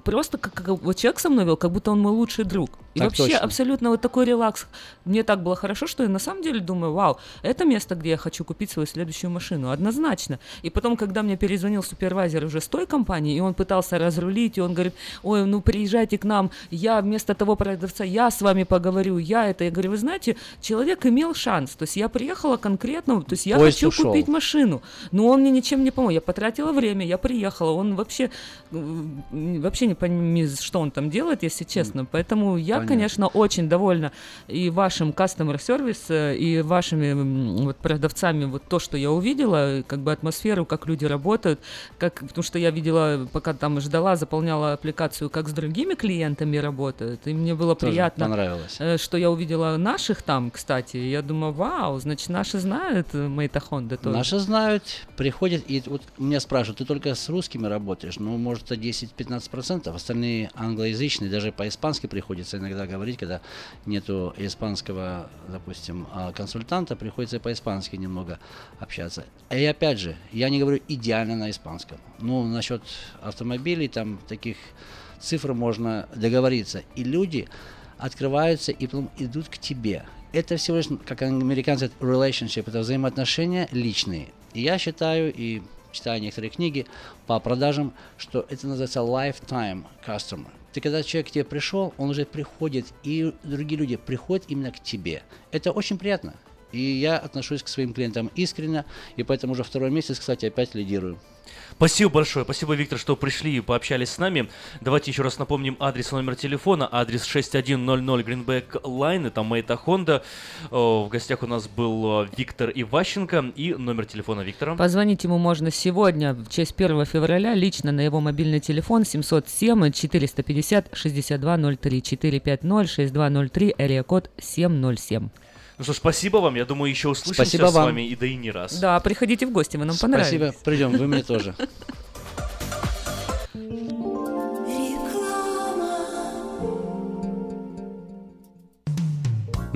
просто как, как вот человек со мной вел, как будто он мой лучший друг. И Так вообще точно. абсолютно вот такой релакс. Мне так было хорошо, что я на самом деле думаю, вау, это место, где я хочу купить свою следующую машину, однозначно. И потом, когда мне перезвонил супервайзер уже с той компании, и он пытался разрулить, и он говорит, ой, ну приезжайте к нам, я вместо того продавца, я с вами поговорю, я это. Я говорю, вы знаете, человек имел шанс, то есть я приехала конкретно, то есть я Поезд хочу ушел. купить машину, но он мне ничем не помог, я потратила время, я приехала, он вообще, вообще не понимаю, что он там делает, если честно, поэтому я, Понятно. конечно, очень довольна и вашим customer service, э, и вашими вот продавцами, вот то, что я увидела, как бы атмосферу, как люди работают, как, потому что я видела, пока там ждала, заполняла аппликацию, как с другими клиентами работают, и мне было Тоже приятно, понравилось. э, что я увидела наших там, кстати, и я думаю, вау, значит, наши знают э, Мэйта Хонда тоже. Наши знают, приходят, и вот меня спрашивают, ты только с русскими работаешь? Ну, может, это 10-15%, остальные англоязычные, даже по-испански приходится иногда говорить, когда нету испанского, допустим, а, консультанта, приходится по-испански немного общаться. И опять же, я не говорю идеально на испанском. Ну, насчет автомобилей, там таких цифр можно договориться. И люди открываются и потом идут к тебе. Это всего лишь, как американцы говорят, relationship, это взаимоотношения личные. И я считаю, и читаю некоторые книги по продажам, что это называется lifetime customer. Ты когда человек к тебе пришел, он уже приходит, и другие люди приходят именно к тебе. Это очень приятно. И я отношусь к своим клиентам искренне, и поэтому уже второй месяц, кстати, опять лидирую. Спасибо большое. Спасибо, Виктор, что пришли и пообщались с нами. Давайте еще раз напомним адрес и номер телефона. Адрес 6100 Greenback Line. Это Мэйта Хонда. О, В гостях у нас был э, Виктор Иващенко. И номер телефона Виктора. Позвонить ему можно сегодня, в честь 1 февраля, лично на его мобильный телефон 707 450 6203 450 6203, area код 707. Ну что ж, спасибо вам. Я думаю, еще услышимся Спасибо с вам. вами и да и не раз. Да, приходите в гости, вы нам понравились. Спасибо, придем, вы мне тоже.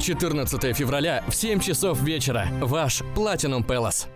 14 февраля в 7 часов вечера. Ваш Platinum Palace.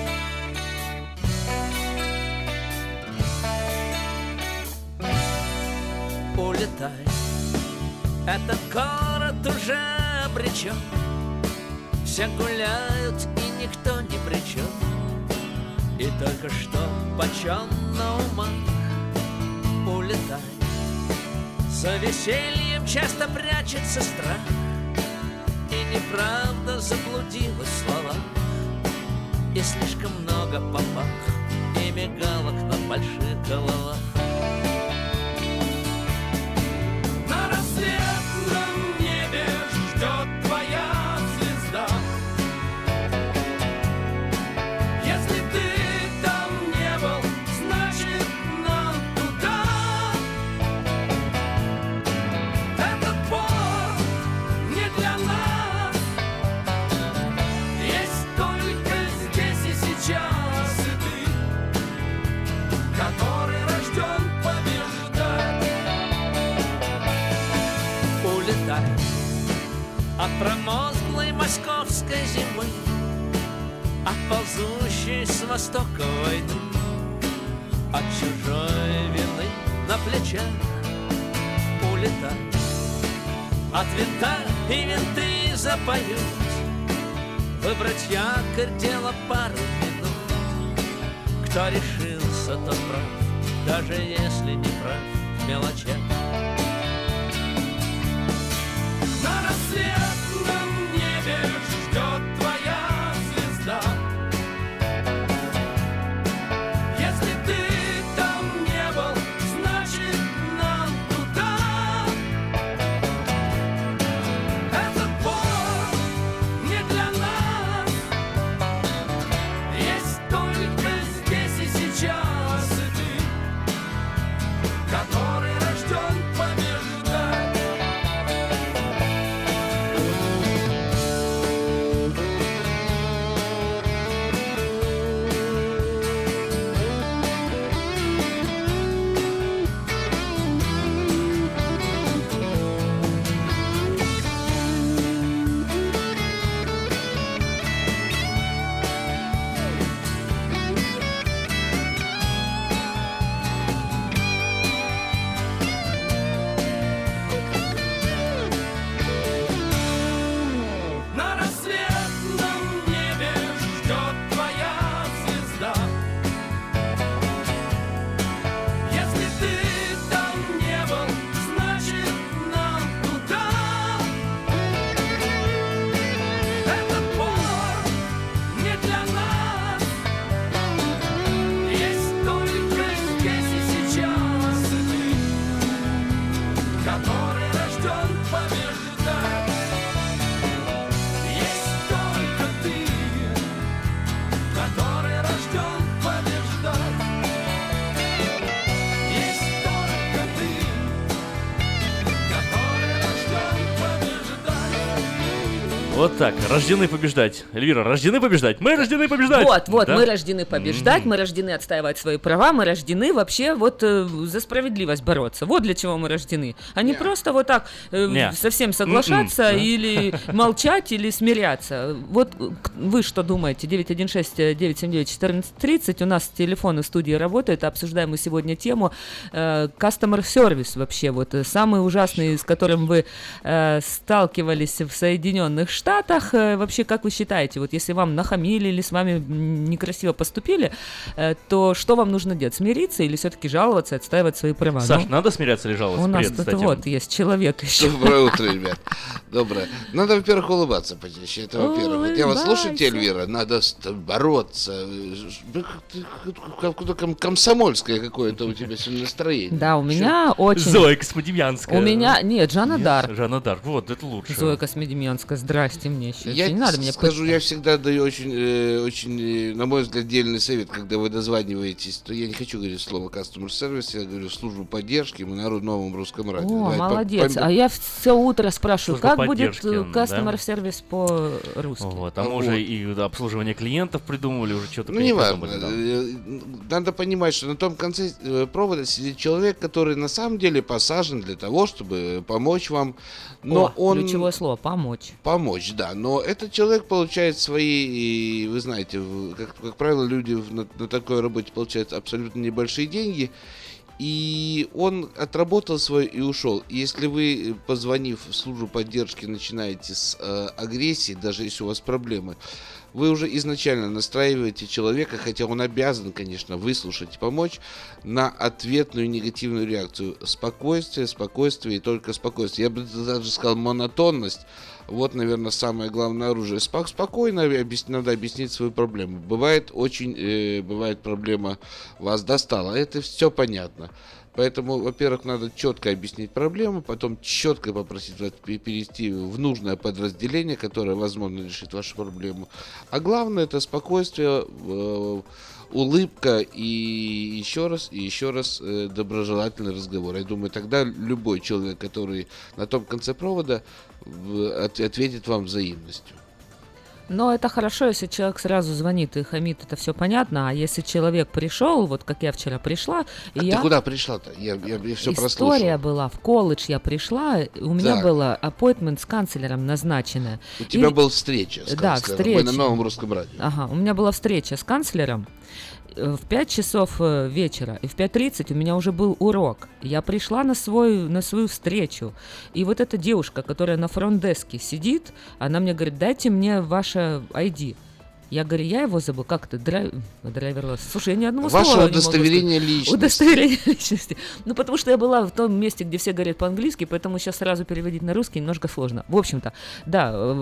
Улетай Этот город уже обречен. Все гуляют и никто ни при чем И только что почем на умах улетай. За весельем часто прячется страх. И неправда заблудилась в словах И слишком много попах И мигалок на больших головах На промозглой московской зимы От ползущей с востока войны От чужой вины на плечах улетай От винта и винты запоют Выбрать якорь дело пару минут. Кто решился, тот прав Даже если не прав в мелочах так, рождены побеждать. Эльвира, рождены побеждать? Мы рождены побеждать! Вот, вот, Да? мы рождены побеждать, мы рождены отстаивать свои права, мы рождены вообще вот э, за справедливость бороться. Вот для чего мы рождены. А не просто вот так э, Не. совсем соглашаться М-м. или молчать, или смиряться. Вот э, вы что думаете? 916-979-1430. У нас телефоны в студии работают. Обсуждаем мы сегодня тему э, customer service вообще. Вот э, самый ужасный, с которым вы э, сталкивались в Соединенных Штатах. Э, вообще, как вы считаете, вот если вам нахамили или с вами некрасиво поступили, э, то что вам нужно делать? Смириться или все-таки жаловаться и отстаивать свои права? Саш, Ну, надо смиряться или жаловаться? у нас Привет, тут кстати. вот есть человек еще. Доброе утро, ребят. Доброе. Надо, во-первых, улыбаться почаще. Это, во-первых. Вот я вас слушаю. Эльвира, надо с- бороться. Какое-то ком- комсомольское какое-то у тебя сегодня настроение. Да, у меня очень... Зоя Космодемьянская. У меня... Нет, Жанна Дар. Жанна Дар, вот, это лучше. Зоя Космедемьянская, здрасте. Мне еще. Я не надо мне скажу, я всегда даю очень, э, очень, э, на мой взгляд, дельный совет, когда вы дозваниваетесь, то я не хочу говорить слово customer service, я говорю службу поддержки, мы на новом русском радио. О, Давай, по- молодец. по- А я все утро спрашиваю, Служба как будет э, да. customer сервис по-русски? Вот, а мы уже и да, обслуживание клиентов придумывали, уже что-то Ну, не важно. Надо понимать, что на том конце э, провода сидит человек, который на самом деле посажен для того, чтобы помочь вам. Но О, он... ключевое слово помочь. Помочь, да. Но этот человек получает свои, и вы знаете, как, как правило, люди на, на такой работе получают абсолютно небольшие деньги. И он отработал свое и ушел. Если вы, позвонив в службу поддержки, начинаете с э, агрессии, даже если у вас проблемы, вы уже изначально настраиваете человека, хотя он обязан, конечно, выслушать и помочь, на ответную негативную реакцию. Спокойствие, спокойствие и только спокойствие. Я бы даже сказал монотонность. Вот, наверное, самое главное оружие. Спок- спокойно надо объяснить свою проблему. Бывает очень, э, бывает проблема вас достала. Это все понятно. Поэтому, во-первых, надо четко объяснить проблему, потом четко попросить вас пе- перейти в нужное подразделение, которое, возможно, решит вашу проблему. А главное это спокойствие, э, улыбка и еще раз, и еще раз э, доброжелательный разговор. Я думаю, тогда любой человек, который на том конце провода, ответит вам взаимностью. Но это хорошо, если человек сразу звонит и хамит, это все понятно. А если человек пришел, вот как я вчера пришла, и А я... ты куда пришла-то? Я, я, все прослушал. История была, в колледж я пришла, у меня Так. было appointment с канцлером назначенная. У тебя И- была встреча с Да, канцлером. встреча. Мы на новом русском радио. Ага, у меня была встреча с канцлером в 5 часов э, вечера, и в 5.30 у меня уже был урок. Я пришла на, свой, на свою встречу, и вот эта девушка, которая на фронт-деске сидит, она мне говорит, дайте мне ваше ID. Я говорю, я его забыл, как это, драйв... драйвер Слушай, я ни одного Ваше слова не могу удостоверение личности. Удостоверение личности. Ну, потому что я была в том месте, где все говорят по-английски, поэтому сейчас сразу переводить на русский немножко сложно. В общем-то, да,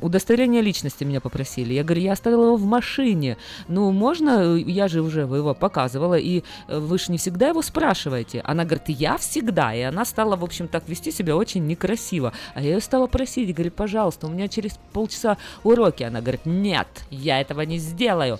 удостоверение личности меня попросили. Я говорю, я оставила его в машине. Ну, можно, я же уже его показывала, и э, вы же не всегда его спрашиваете. Она говорит, я всегда. И она стала, в общем, так вести себя очень некрасиво. А я ее стала просить, говорю, пожалуйста, у меня через полчаса уроки. Она говорит, нет, я этого не сделаю.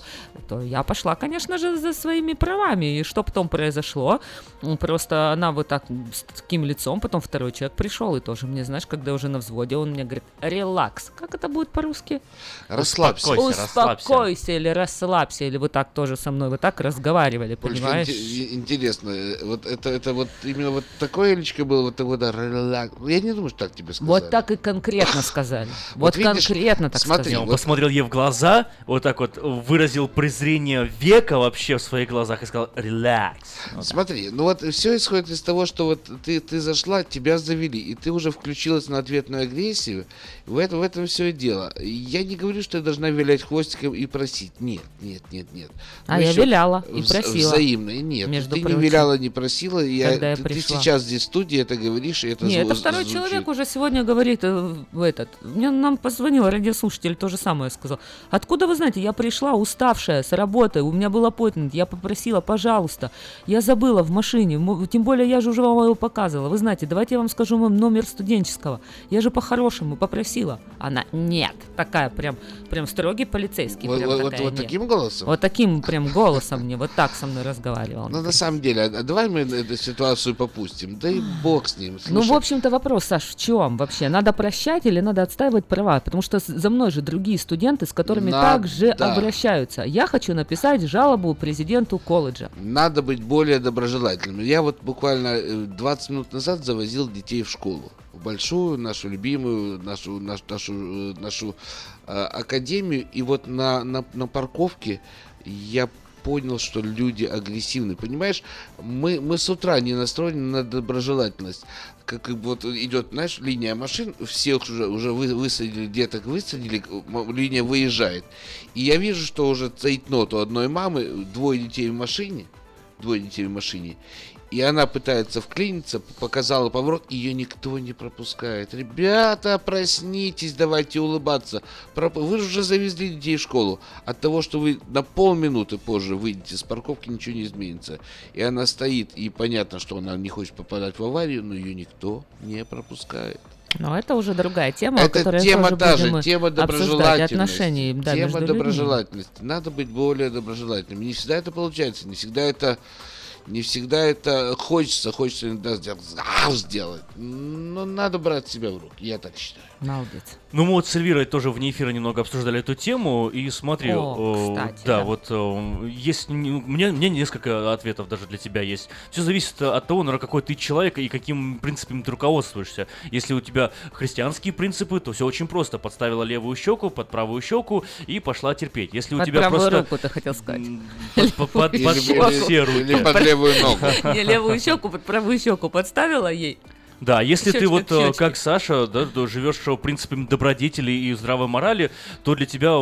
То я пошла, конечно же, за своими правами. И что потом произошло? М, Просто она вот так с таким лицом, потом второй человек пришел и тоже мне, знаешь, когда уже на взводе, он мне говорит, релакс. Как это будет по-русски? Расслабься. Успокойся, расслабься. Успокойся или расслабься, или вы так тоже со мной, вы так разговаривали, понимаешь? инте- интересно, э, вот это, это вот именно вот такое личко было, вот такое, да, релакс. Я не думаю, что так тебе сказали. Вот так и конкретно сказали. Вот видишь, конкретно так смотри, сказали. он посмотрел ей в глаза, вот так вот выразил презрение века вообще в своих глазах и сказал «релакс». Вот так. Смотри, ну вот все исходит из того, что вот ты, ты зашла, тебя завели, и ты уже включилась на ответную агрессию. В этом, в этом все и дело. Я не говорю, что я должна вилять хвостиком и просить. Нет, нет, нет, нет. А Мы я ещё виляла и вз- просила. Взаимно. И Нет, Между ты прочим. не виляла, не просила. Я, Когда я ты, ты пришла. сейчас здесь в студии это говоришь, и это Не, зв- это второй звучит. человек уже сегодня говорит э, в этот. Мне нам позвонил радиослушатель, то же самое сказал. Откуда вы знаете, я пришла уставшая с работы, у меня был appointment, я попросила, пожалуйста, я забыла в машине, тем более я же уже вам его показывала. Вы знаете, давайте я вам скажу вам номер студенческого. Я же по-хорошему попросила. Она, нет, такая прям, прям строгий полицейский. Вот- прям вот- такая, вот «нет». таким голосом? Вот таким прям голосом мне, вот так со мной разговаривал. Ну, на самом деле, а давай мы эту ситуацию попустим. Да и бог с ним. Ну, в общем-то, вопрос, Саш, в чем вообще? Надо прощать или надо отстаивать права? Потому что за мной же другие студенты, с которыми Также обращаются. Я хочу написать жалобу президенту колледжа. Надо быть более доброжелательным. Я вот буквально э, 20 минут назад завозил детей в школу. В большую, нашу любимую, нашу, нашу, нашу, э, нашу э, академию. И вот на, на, на парковке я понял, что люди агрессивны. Понимаешь, мы, мы с утра не настроены на доброжелательность. Как, вот идет, знаешь, линия машин, всех уже, уже вы, высадили, деток высадили, линия выезжает. И я вижу, что уже стоит нот у одной мамы, двое детей в машине, двое детей в машине, и она пытается вклиниться, показала поворот, ее никто не пропускает. Ребята, проснитесь, давайте улыбаться. Вы же уже завезли детей в школу. От того, что вы на полминуты позже выйдете с парковки, ничего не изменится. И она стоит, и понятно, что она не хочет попадать в аварию, но ее никто не пропускает. Но это уже другая тема, Это которую тема тоже та же, тема доброжелательности. отношений, да, тема между людьми. доброжелательности. Надо быть более доброжелательным. Не всегда это получается, не всегда это не всегда это хочется, хочется иногда сделать, сделать. Но надо брать себя в руки, я так считаю. Молодец. Ну, мы вот с Эльвирой тоже вне эфира немного обсуждали эту тему, и смотри, О, э, кстати, да, да. вот э, есть, не- у меня, у меня несколько ответов даже для тебя есть. Все зависит от того, наверное, какой ты человек и каким принципами ты руководствуешься. Если у тебя христианские принципы, то все очень просто. Подставила левую щеку под правую щеку и пошла терпеть. Если у Под тебя правую просто... руку, ты хотел сказать. Под, под- под- Или- под или- все руки. или под левую ногу. Не, левую щеку под правую щеку подставила ей. Да, если ты вот э, как Саша, да, живешь принципами добродетели и здравой морали, то для тебя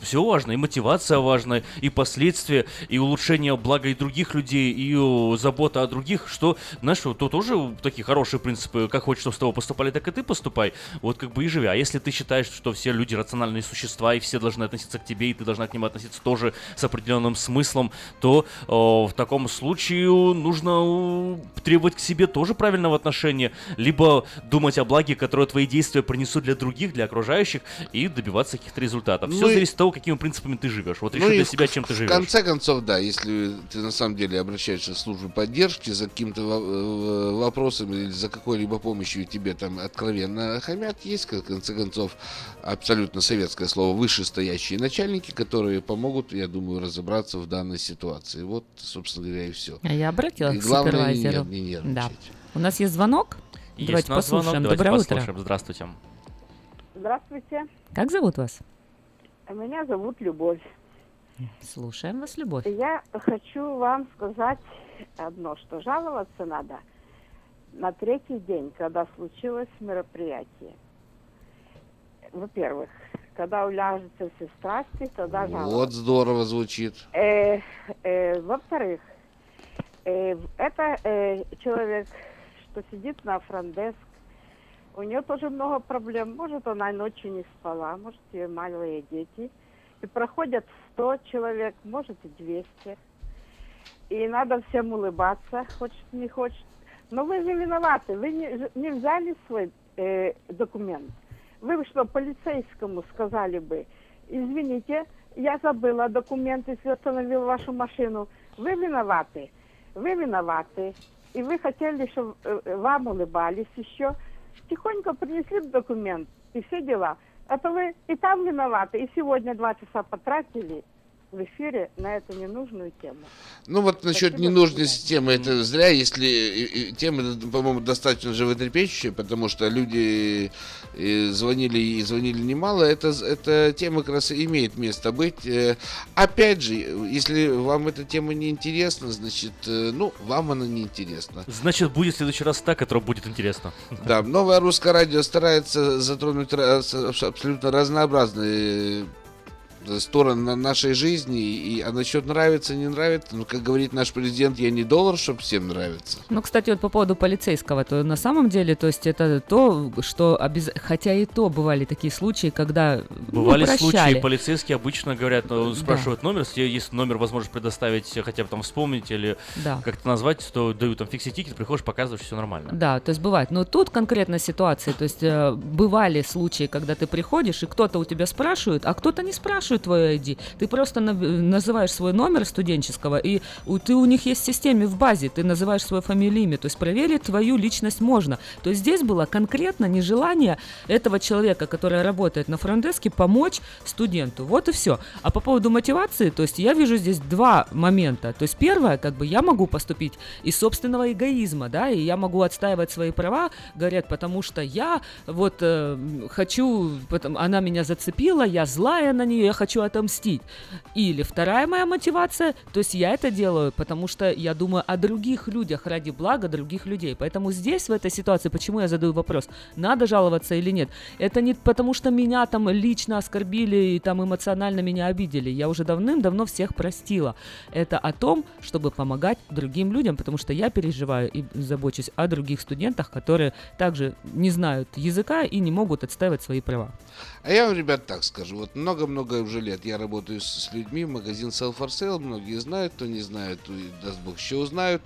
все важно, и мотивация важна, и последствия, и улучшение блага и других людей, и забота о других, что, знаешь, то тоже такие хорошие принципы, как хочешь, чтобы с тобой поступали, так и ты поступай, вот как бы и живи. А если ты считаешь, что все люди рациональные существа, и все должны относиться к тебе, и ты должна к ним относиться тоже с определенным смыслом, то э, в таком случае нужно требовать к себе тоже правильного отношения, либо думать о благе, которое твои действия принесут для других, для окружающих, и добиваться каких-то результатов. Все Ну и- зависит от того, какими принципами ты живешь. Вот реши Ну и для в- себя, чем ты В живешь. конце концов, да, если ты на самом деле обращаешься в службу поддержки за каким-то э, вопросом или за какой-либо помощью и тебе там откровенно хамят, есть, в конце концов, абсолютно советское слово, вышестоящие начальники, которые помогут, я думаю, разобраться в данной ситуации. Вот, собственно говоря, и все. А я обратилась И к главное, не супервайзеру. нер- не нервничать. Да. У нас есть звонок. Есть Давайте у нас звонок, послушаем. давайте Доброе послушаем. утро. Здравствуйте. Здравствуйте, Как зовут вас? меня зовут Любовь. Слушаем вас, Любовь. Я хочу вам сказать одно, что жаловаться надо на третий день, когда случилось мероприятие. Во-первых, когда уляжутся все страсти, тогда жаловаться. Вот здорово звучит. Э, э, во-вторых, э, это э, человек, что сидит на фрондеск, у нее тоже много проблем. Может, она ночью не спала, может, ее малые дети. И проходят 100 человек, может, и 200. И надо всем улыбаться, хочет, не хочет. Но вы же виноваты, вы не, не взяли свой э, документ. Вы бы что, полицейскому сказали бы, извините, я забыла документ, если остановил вашу машину. Вы виноваты, вы виноваты. И вы хотели, чтобы э, вам улыбались еще. Тихонько принесли документ и все дела. А то вы и там виноваты, и сегодня два часа потратили в эфире на эту ненужную тему. Ну вот насчет Спасибо, ненужности темы, это зря, если тема, по-моему, достаточно животрепещущая, потому что люди э, звонили и звонили немало, это, эта тема как раз и имеет место быть. Э, Опять же, если вам эта тема не интересна, значит, э, ну, вам она не интересна. Значит, будет в следующий раз та, которая будет интересна. Да, новое русское радио старается затронуть абсолютно разнообразные стороны на- нашей жизни. И, а насчет нравится, не нравится, ну, как говорит наш президент, я не доллар, чтобы всем нравится. Ну, кстати, вот по поводу полицейского, то на самом деле, то есть это то, что обяз... хотя и то бывали такие случаи, когда ну, Бывали прощали. случаи, полицейские обычно говорят, ну, спрашивают номер, если есть номер, возможность предоставить, хотя бы там вспомнить или Да. как-то назвать, то дают там фикси тикет, приходишь, показываешь, все нормально. Да, то есть бывает. Но тут конкретно ситуации, то есть э, бывали случаи, когда ты приходишь, и кто-то у тебя спрашивает, а кто-то не спрашивает твой ID. Ты просто на- называешь свой номер студенческого, и у, ты у них есть в системе, в базе, ты называешь свое фамилию, имя, то есть проверить твою личность можно. То есть здесь было конкретно нежелание этого человека, который работает на фронтдеске, помочь студенту. Вот и все. А по поводу мотивации, то есть я вижу здесь два момента. То есть первое, как бы я могу поступить из собственного эгоизма, да, и я могу отстаивать свои права, говорят, потому что я вот э, хочу, потом, она меня зацепила, я злая на нее, я хочу отомстить. Или вторая моя мотивация, то есть я это делаю, потому что я думаю о других людях ради блага других людей. Поэтому здесь, в этой ситуации, почему я задаю вопрос, надо жаловаться или нет, это не потому, что меня там лично оскорбили и там эмоционально меня обидели. Я уже давным-давно всех простила. Это о том, чтобы помогать другим людям, потому что я переживаю и забочусь о других студентах, которые также не знают языка и не могут отстаивать свои права. А я вам, ребят, так скажу. Вот много-много уже лет я работаю с, с людьми, магазин Sell for Sale, многие знают, кто не знает, даст бог, еще узнают.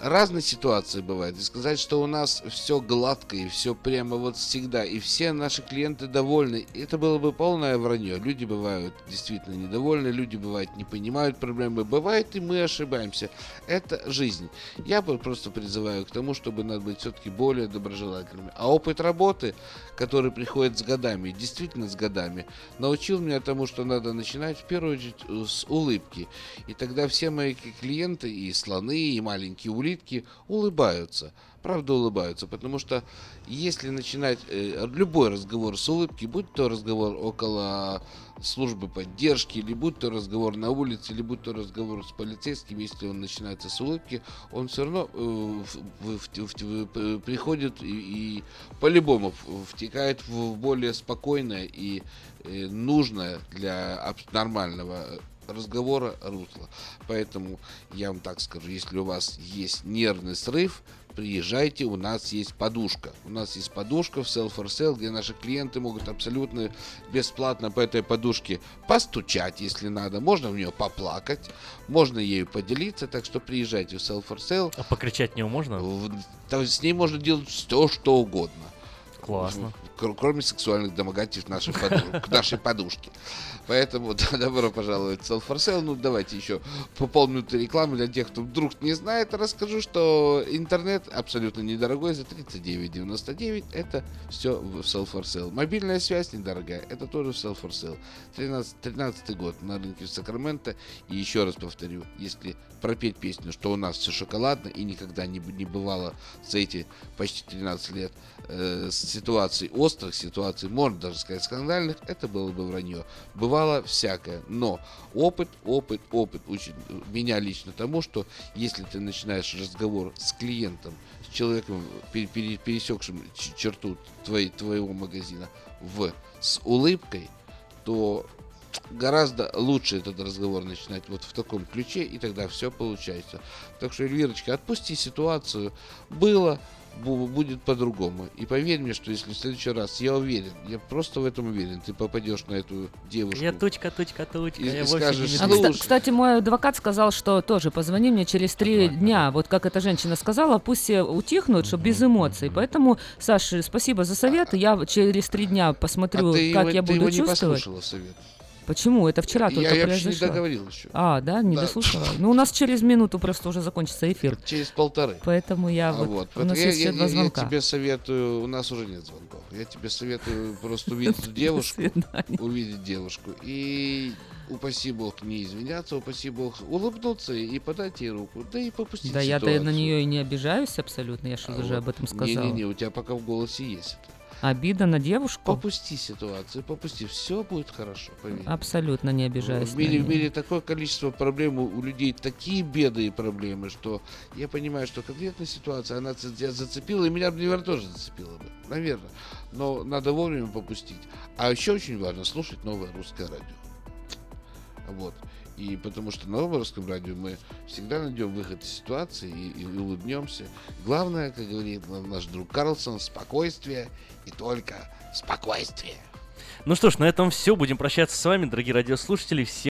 Разные ситуации бывают. И сказать, что у нас все гладко и все прямо вот всегда, и все наши клиенты довольны, это было бы полное вранье. Люди бывают действительно недовольны, люди бывают не понимают проблемы, бывает и мы ошибаемся. Это жизнь. Я бы просто призываю к тому, чтобы надо быть все-таки более доброжелательными. А опыт работы, который приходит с годами, действительно с годами, научил меня тому, что надо начинать в первую очередь с улыбки. И тогда все мои клиенты, и слоны, и маленькие улитки улыбаются. Правда улыбаются, потому что если начинать э, любой разговор с улыбки, будь то разговор около службы поддержки, или будь то разговор на улице, или будь то разговор с полицейским, если он начинается с улыбки, он все равно э, в, в, в, в, приходит и, и по-любому втекает в более спокойное и э, нужное для нормального разговора русло. Поэтому я вам так скажу, если у вас есть нервный срыв, приезжайте, у нас есть подушка. У нас есть подушка в Sell for Sale, где наши клиенты могут абсолютно бесплатно по этой подушке постучать, если надо. Можно в нее поплакать, можно ею поделиться, так что приезжайте в Sell for Sale. А покричать в нее можно? С ней можно делать все, что угодно. Классно. Кроме сексуальных домогательств нашей, поду- нашей подушке. Поэтому да, добро пожаловать в Sell for Sale. Ну, давайте еще по полминуты рекламы для тех, кто вдруг не знает. Расскажу, что интернет абсолютно недорогой, за 39,99. Это все в Sell for Sale. Мобильная связь недорогая, это тоже в Sell for Sale. 13, 13 год на рынке в Сакраменто. И еще раз повторю, если пропеть песню, что у нас все шоколадно и никогда не, не бывало за эти почти 13 лет э, ситуаций острых, ситуаций, можно даже сказать, скандальных, это было бы вранье. Бывало всякое, но опыт, опыт, опыт учит меня лично тому, что если ты начинаешь разговор с клиентом, с человеком, пересекшим черту твоей, твоего магазина в, с улыбкой, то гораздо лучше этот разговор начинать вот в таком ключе, и тогда все получается. Так что, Эльвирочка, отпусти ситуацию. Было, будет по-другому. И поверь мне, что если в следующий раз, я уверен, я просто в этом уверен, ты попадешь на эту девушку. Я тучка, тучка, тучка. И, я и скажешь, а, кстати, мой адвокат сказал, что тоже позвони мне через три дня. Вот как эта женщина сказала, пусть все утихнут, чтобы без эмоций. Поэтому, Саша, спасибо за совет. Я через три дня посмотрю, а ты как его, я ты буду его чувствовать. не послушала совет. Почему? Это вчера Я- только я не произошло. договорил еще. А, да, не Да. дослушала. Ну, у нас через минуту просто уже закончится эфир. Через полторы. Поэтому я А вот, вот, у нас я, есть я- два я- я звонка. тебе советую, у нас уже нет звонков. Я тебе советую просто увидеть девушку, увидеть девушку и упаси бог не извиняться, упаси бог улыбнуться и подать ей руку, да и попустить Да я-то на нее и не обижаюсь абсолютно, я же уже об этом сказала. Не-не-не, у тебя пока в голосе есть это. Обида на девушку? Попусти ситуацию, попусти, все будет хорошо, поверь. Абсолютно не обижаюсь. В мире, в мире такое количество проблем у людей, такие беды и проблемы, что я понимаю, что конкретная ситуация, она тебя зацепила, и меня, наверное, тоже зацепила бы, наверное. Но надо вовремя попустить. А еще очень важно слушать новое русское радио. Вот. И потому что на новом русском радио мы всегда найдем выход из ситуации и, и улыбнемся. Главное, как говорит наш друг Карлсон, спокойствие и только спокойствие. Ну что ж, на этом все. Будем прощаться с вами, дорогие радиослушатели. Всем